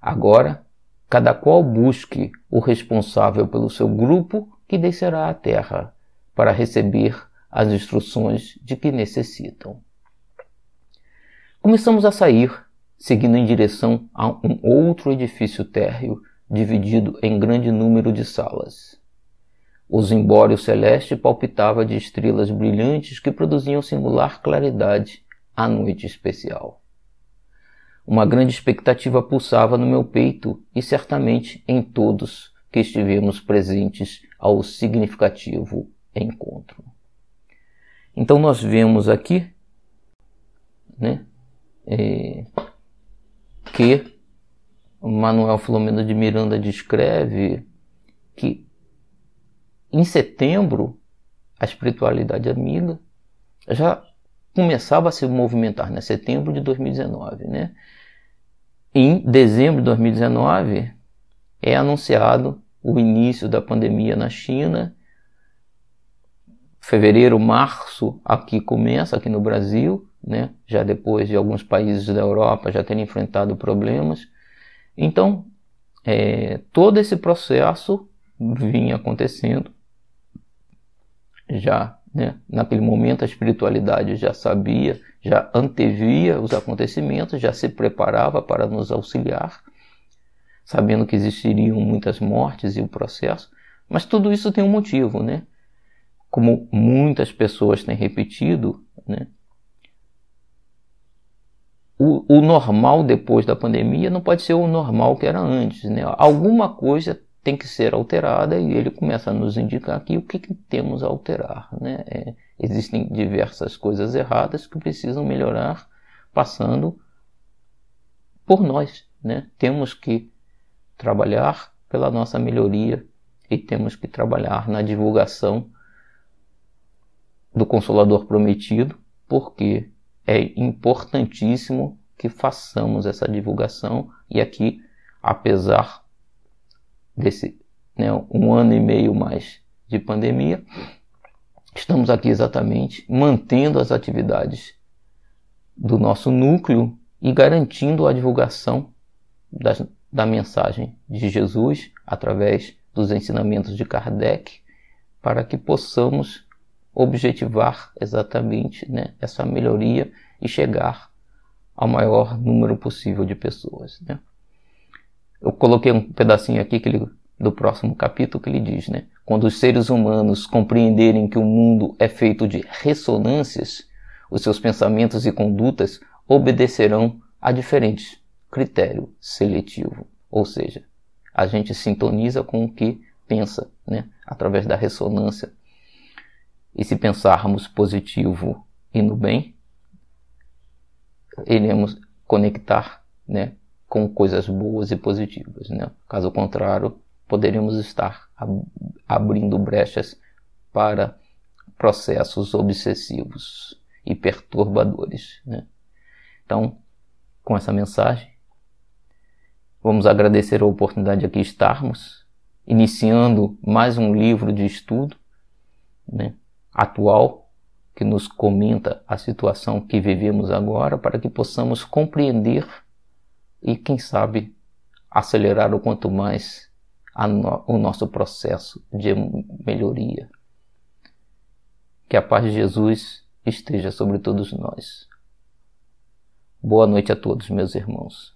Agora, cada qual busque o responsável pelo seu grupo que descerá à terra para receber as instruções de que necessitam. Começamos a sair, seguindo em direção a um outro edifício térreo dividido em grande número de salas. O zimbório celeste palpitava de estrelas brilhantes que produziam singular claridade à noite especial. Uma grande expectativa pulsava no meu peito e certamente em todos que estivemos presentes ao significativo encontro. Então nós vemos aqui né, é, que Manuel Filomeno de Miranda descreve que em setembro a espiritualidade amiga já começava a se movimentar, né? Setembro de 2019, né? Em dezembro de 2019 é anunciado o início da pandemia na China. Fevereiro, março aqui começa aqui no Brasil, né? Já depois de alguns países da Europa já terem enfrentado problemas. Então, é, todo esse processo vinha acontecendo. Já né, naquele momento a espiritualidade já sabia, já antevia os acontecimentos, já se preparava para nos auxiliar, sabendo que existiriam muitas mortes e o processo. Mas tudo isso tem um motivo, né? Como muitas pessoas têm repetido, né? O, o normal depois da pandemia não pode ser o normal que era antes. Né? Alguma coisa tem que ser alterada e ele começa a nos indicar aqui o que, que temos a alterar. Né? É, existem diversas coisas erradas que precisam melhorar, passando por nós. Né? Temos que trabalhar pela nossa melhoria e temos que trabalhar na divulgação do Consolador Prometido, porque é importantíssimo que façamos essa divulgação. E aqui, apesar desse né, um ano e meio mais de pandemia, estamos aqui exatamente mantendo as atividades do nosso núcleo e garantindo a divulgação das, da mensagem de Jesus através dos ensinamentos de Kardec para que possamos objetivar exatamente né, essa melhoria e chegar ao maior número possível de pessoas. Né? Eu coloquei um pedacinho aqui que ele, do próximo capítulo que ele diz, né? Quando os seres humanos compreenderem que o mundo é feito de ressonâncias, os seus pensamentos e condutas obedecerão a diferentes critério seletivo, ou seja, a gente sintoniza com o que pensa, né? Através da ressonância e se pensarmos positivo e no bem, iremos conectar né, com coisas boas e positivas. Né? Caso contrário, poderíamos estar abrindo brechas para processos obsessivos e perturbadores. Né? Então, com essa mensagem, vamos agradecer a oportunidade de aqui estarmos, iniciando mais um livro de estudo, né? Atual que nos comenta a situação que vivemos agora para que possamos compreender e, quem sabe, acelerar o quanto mais no, o nosso processo de melhoria. Que a paz de Jesus esteja sobre todos nós. Boa noite a todos, meus irmãos.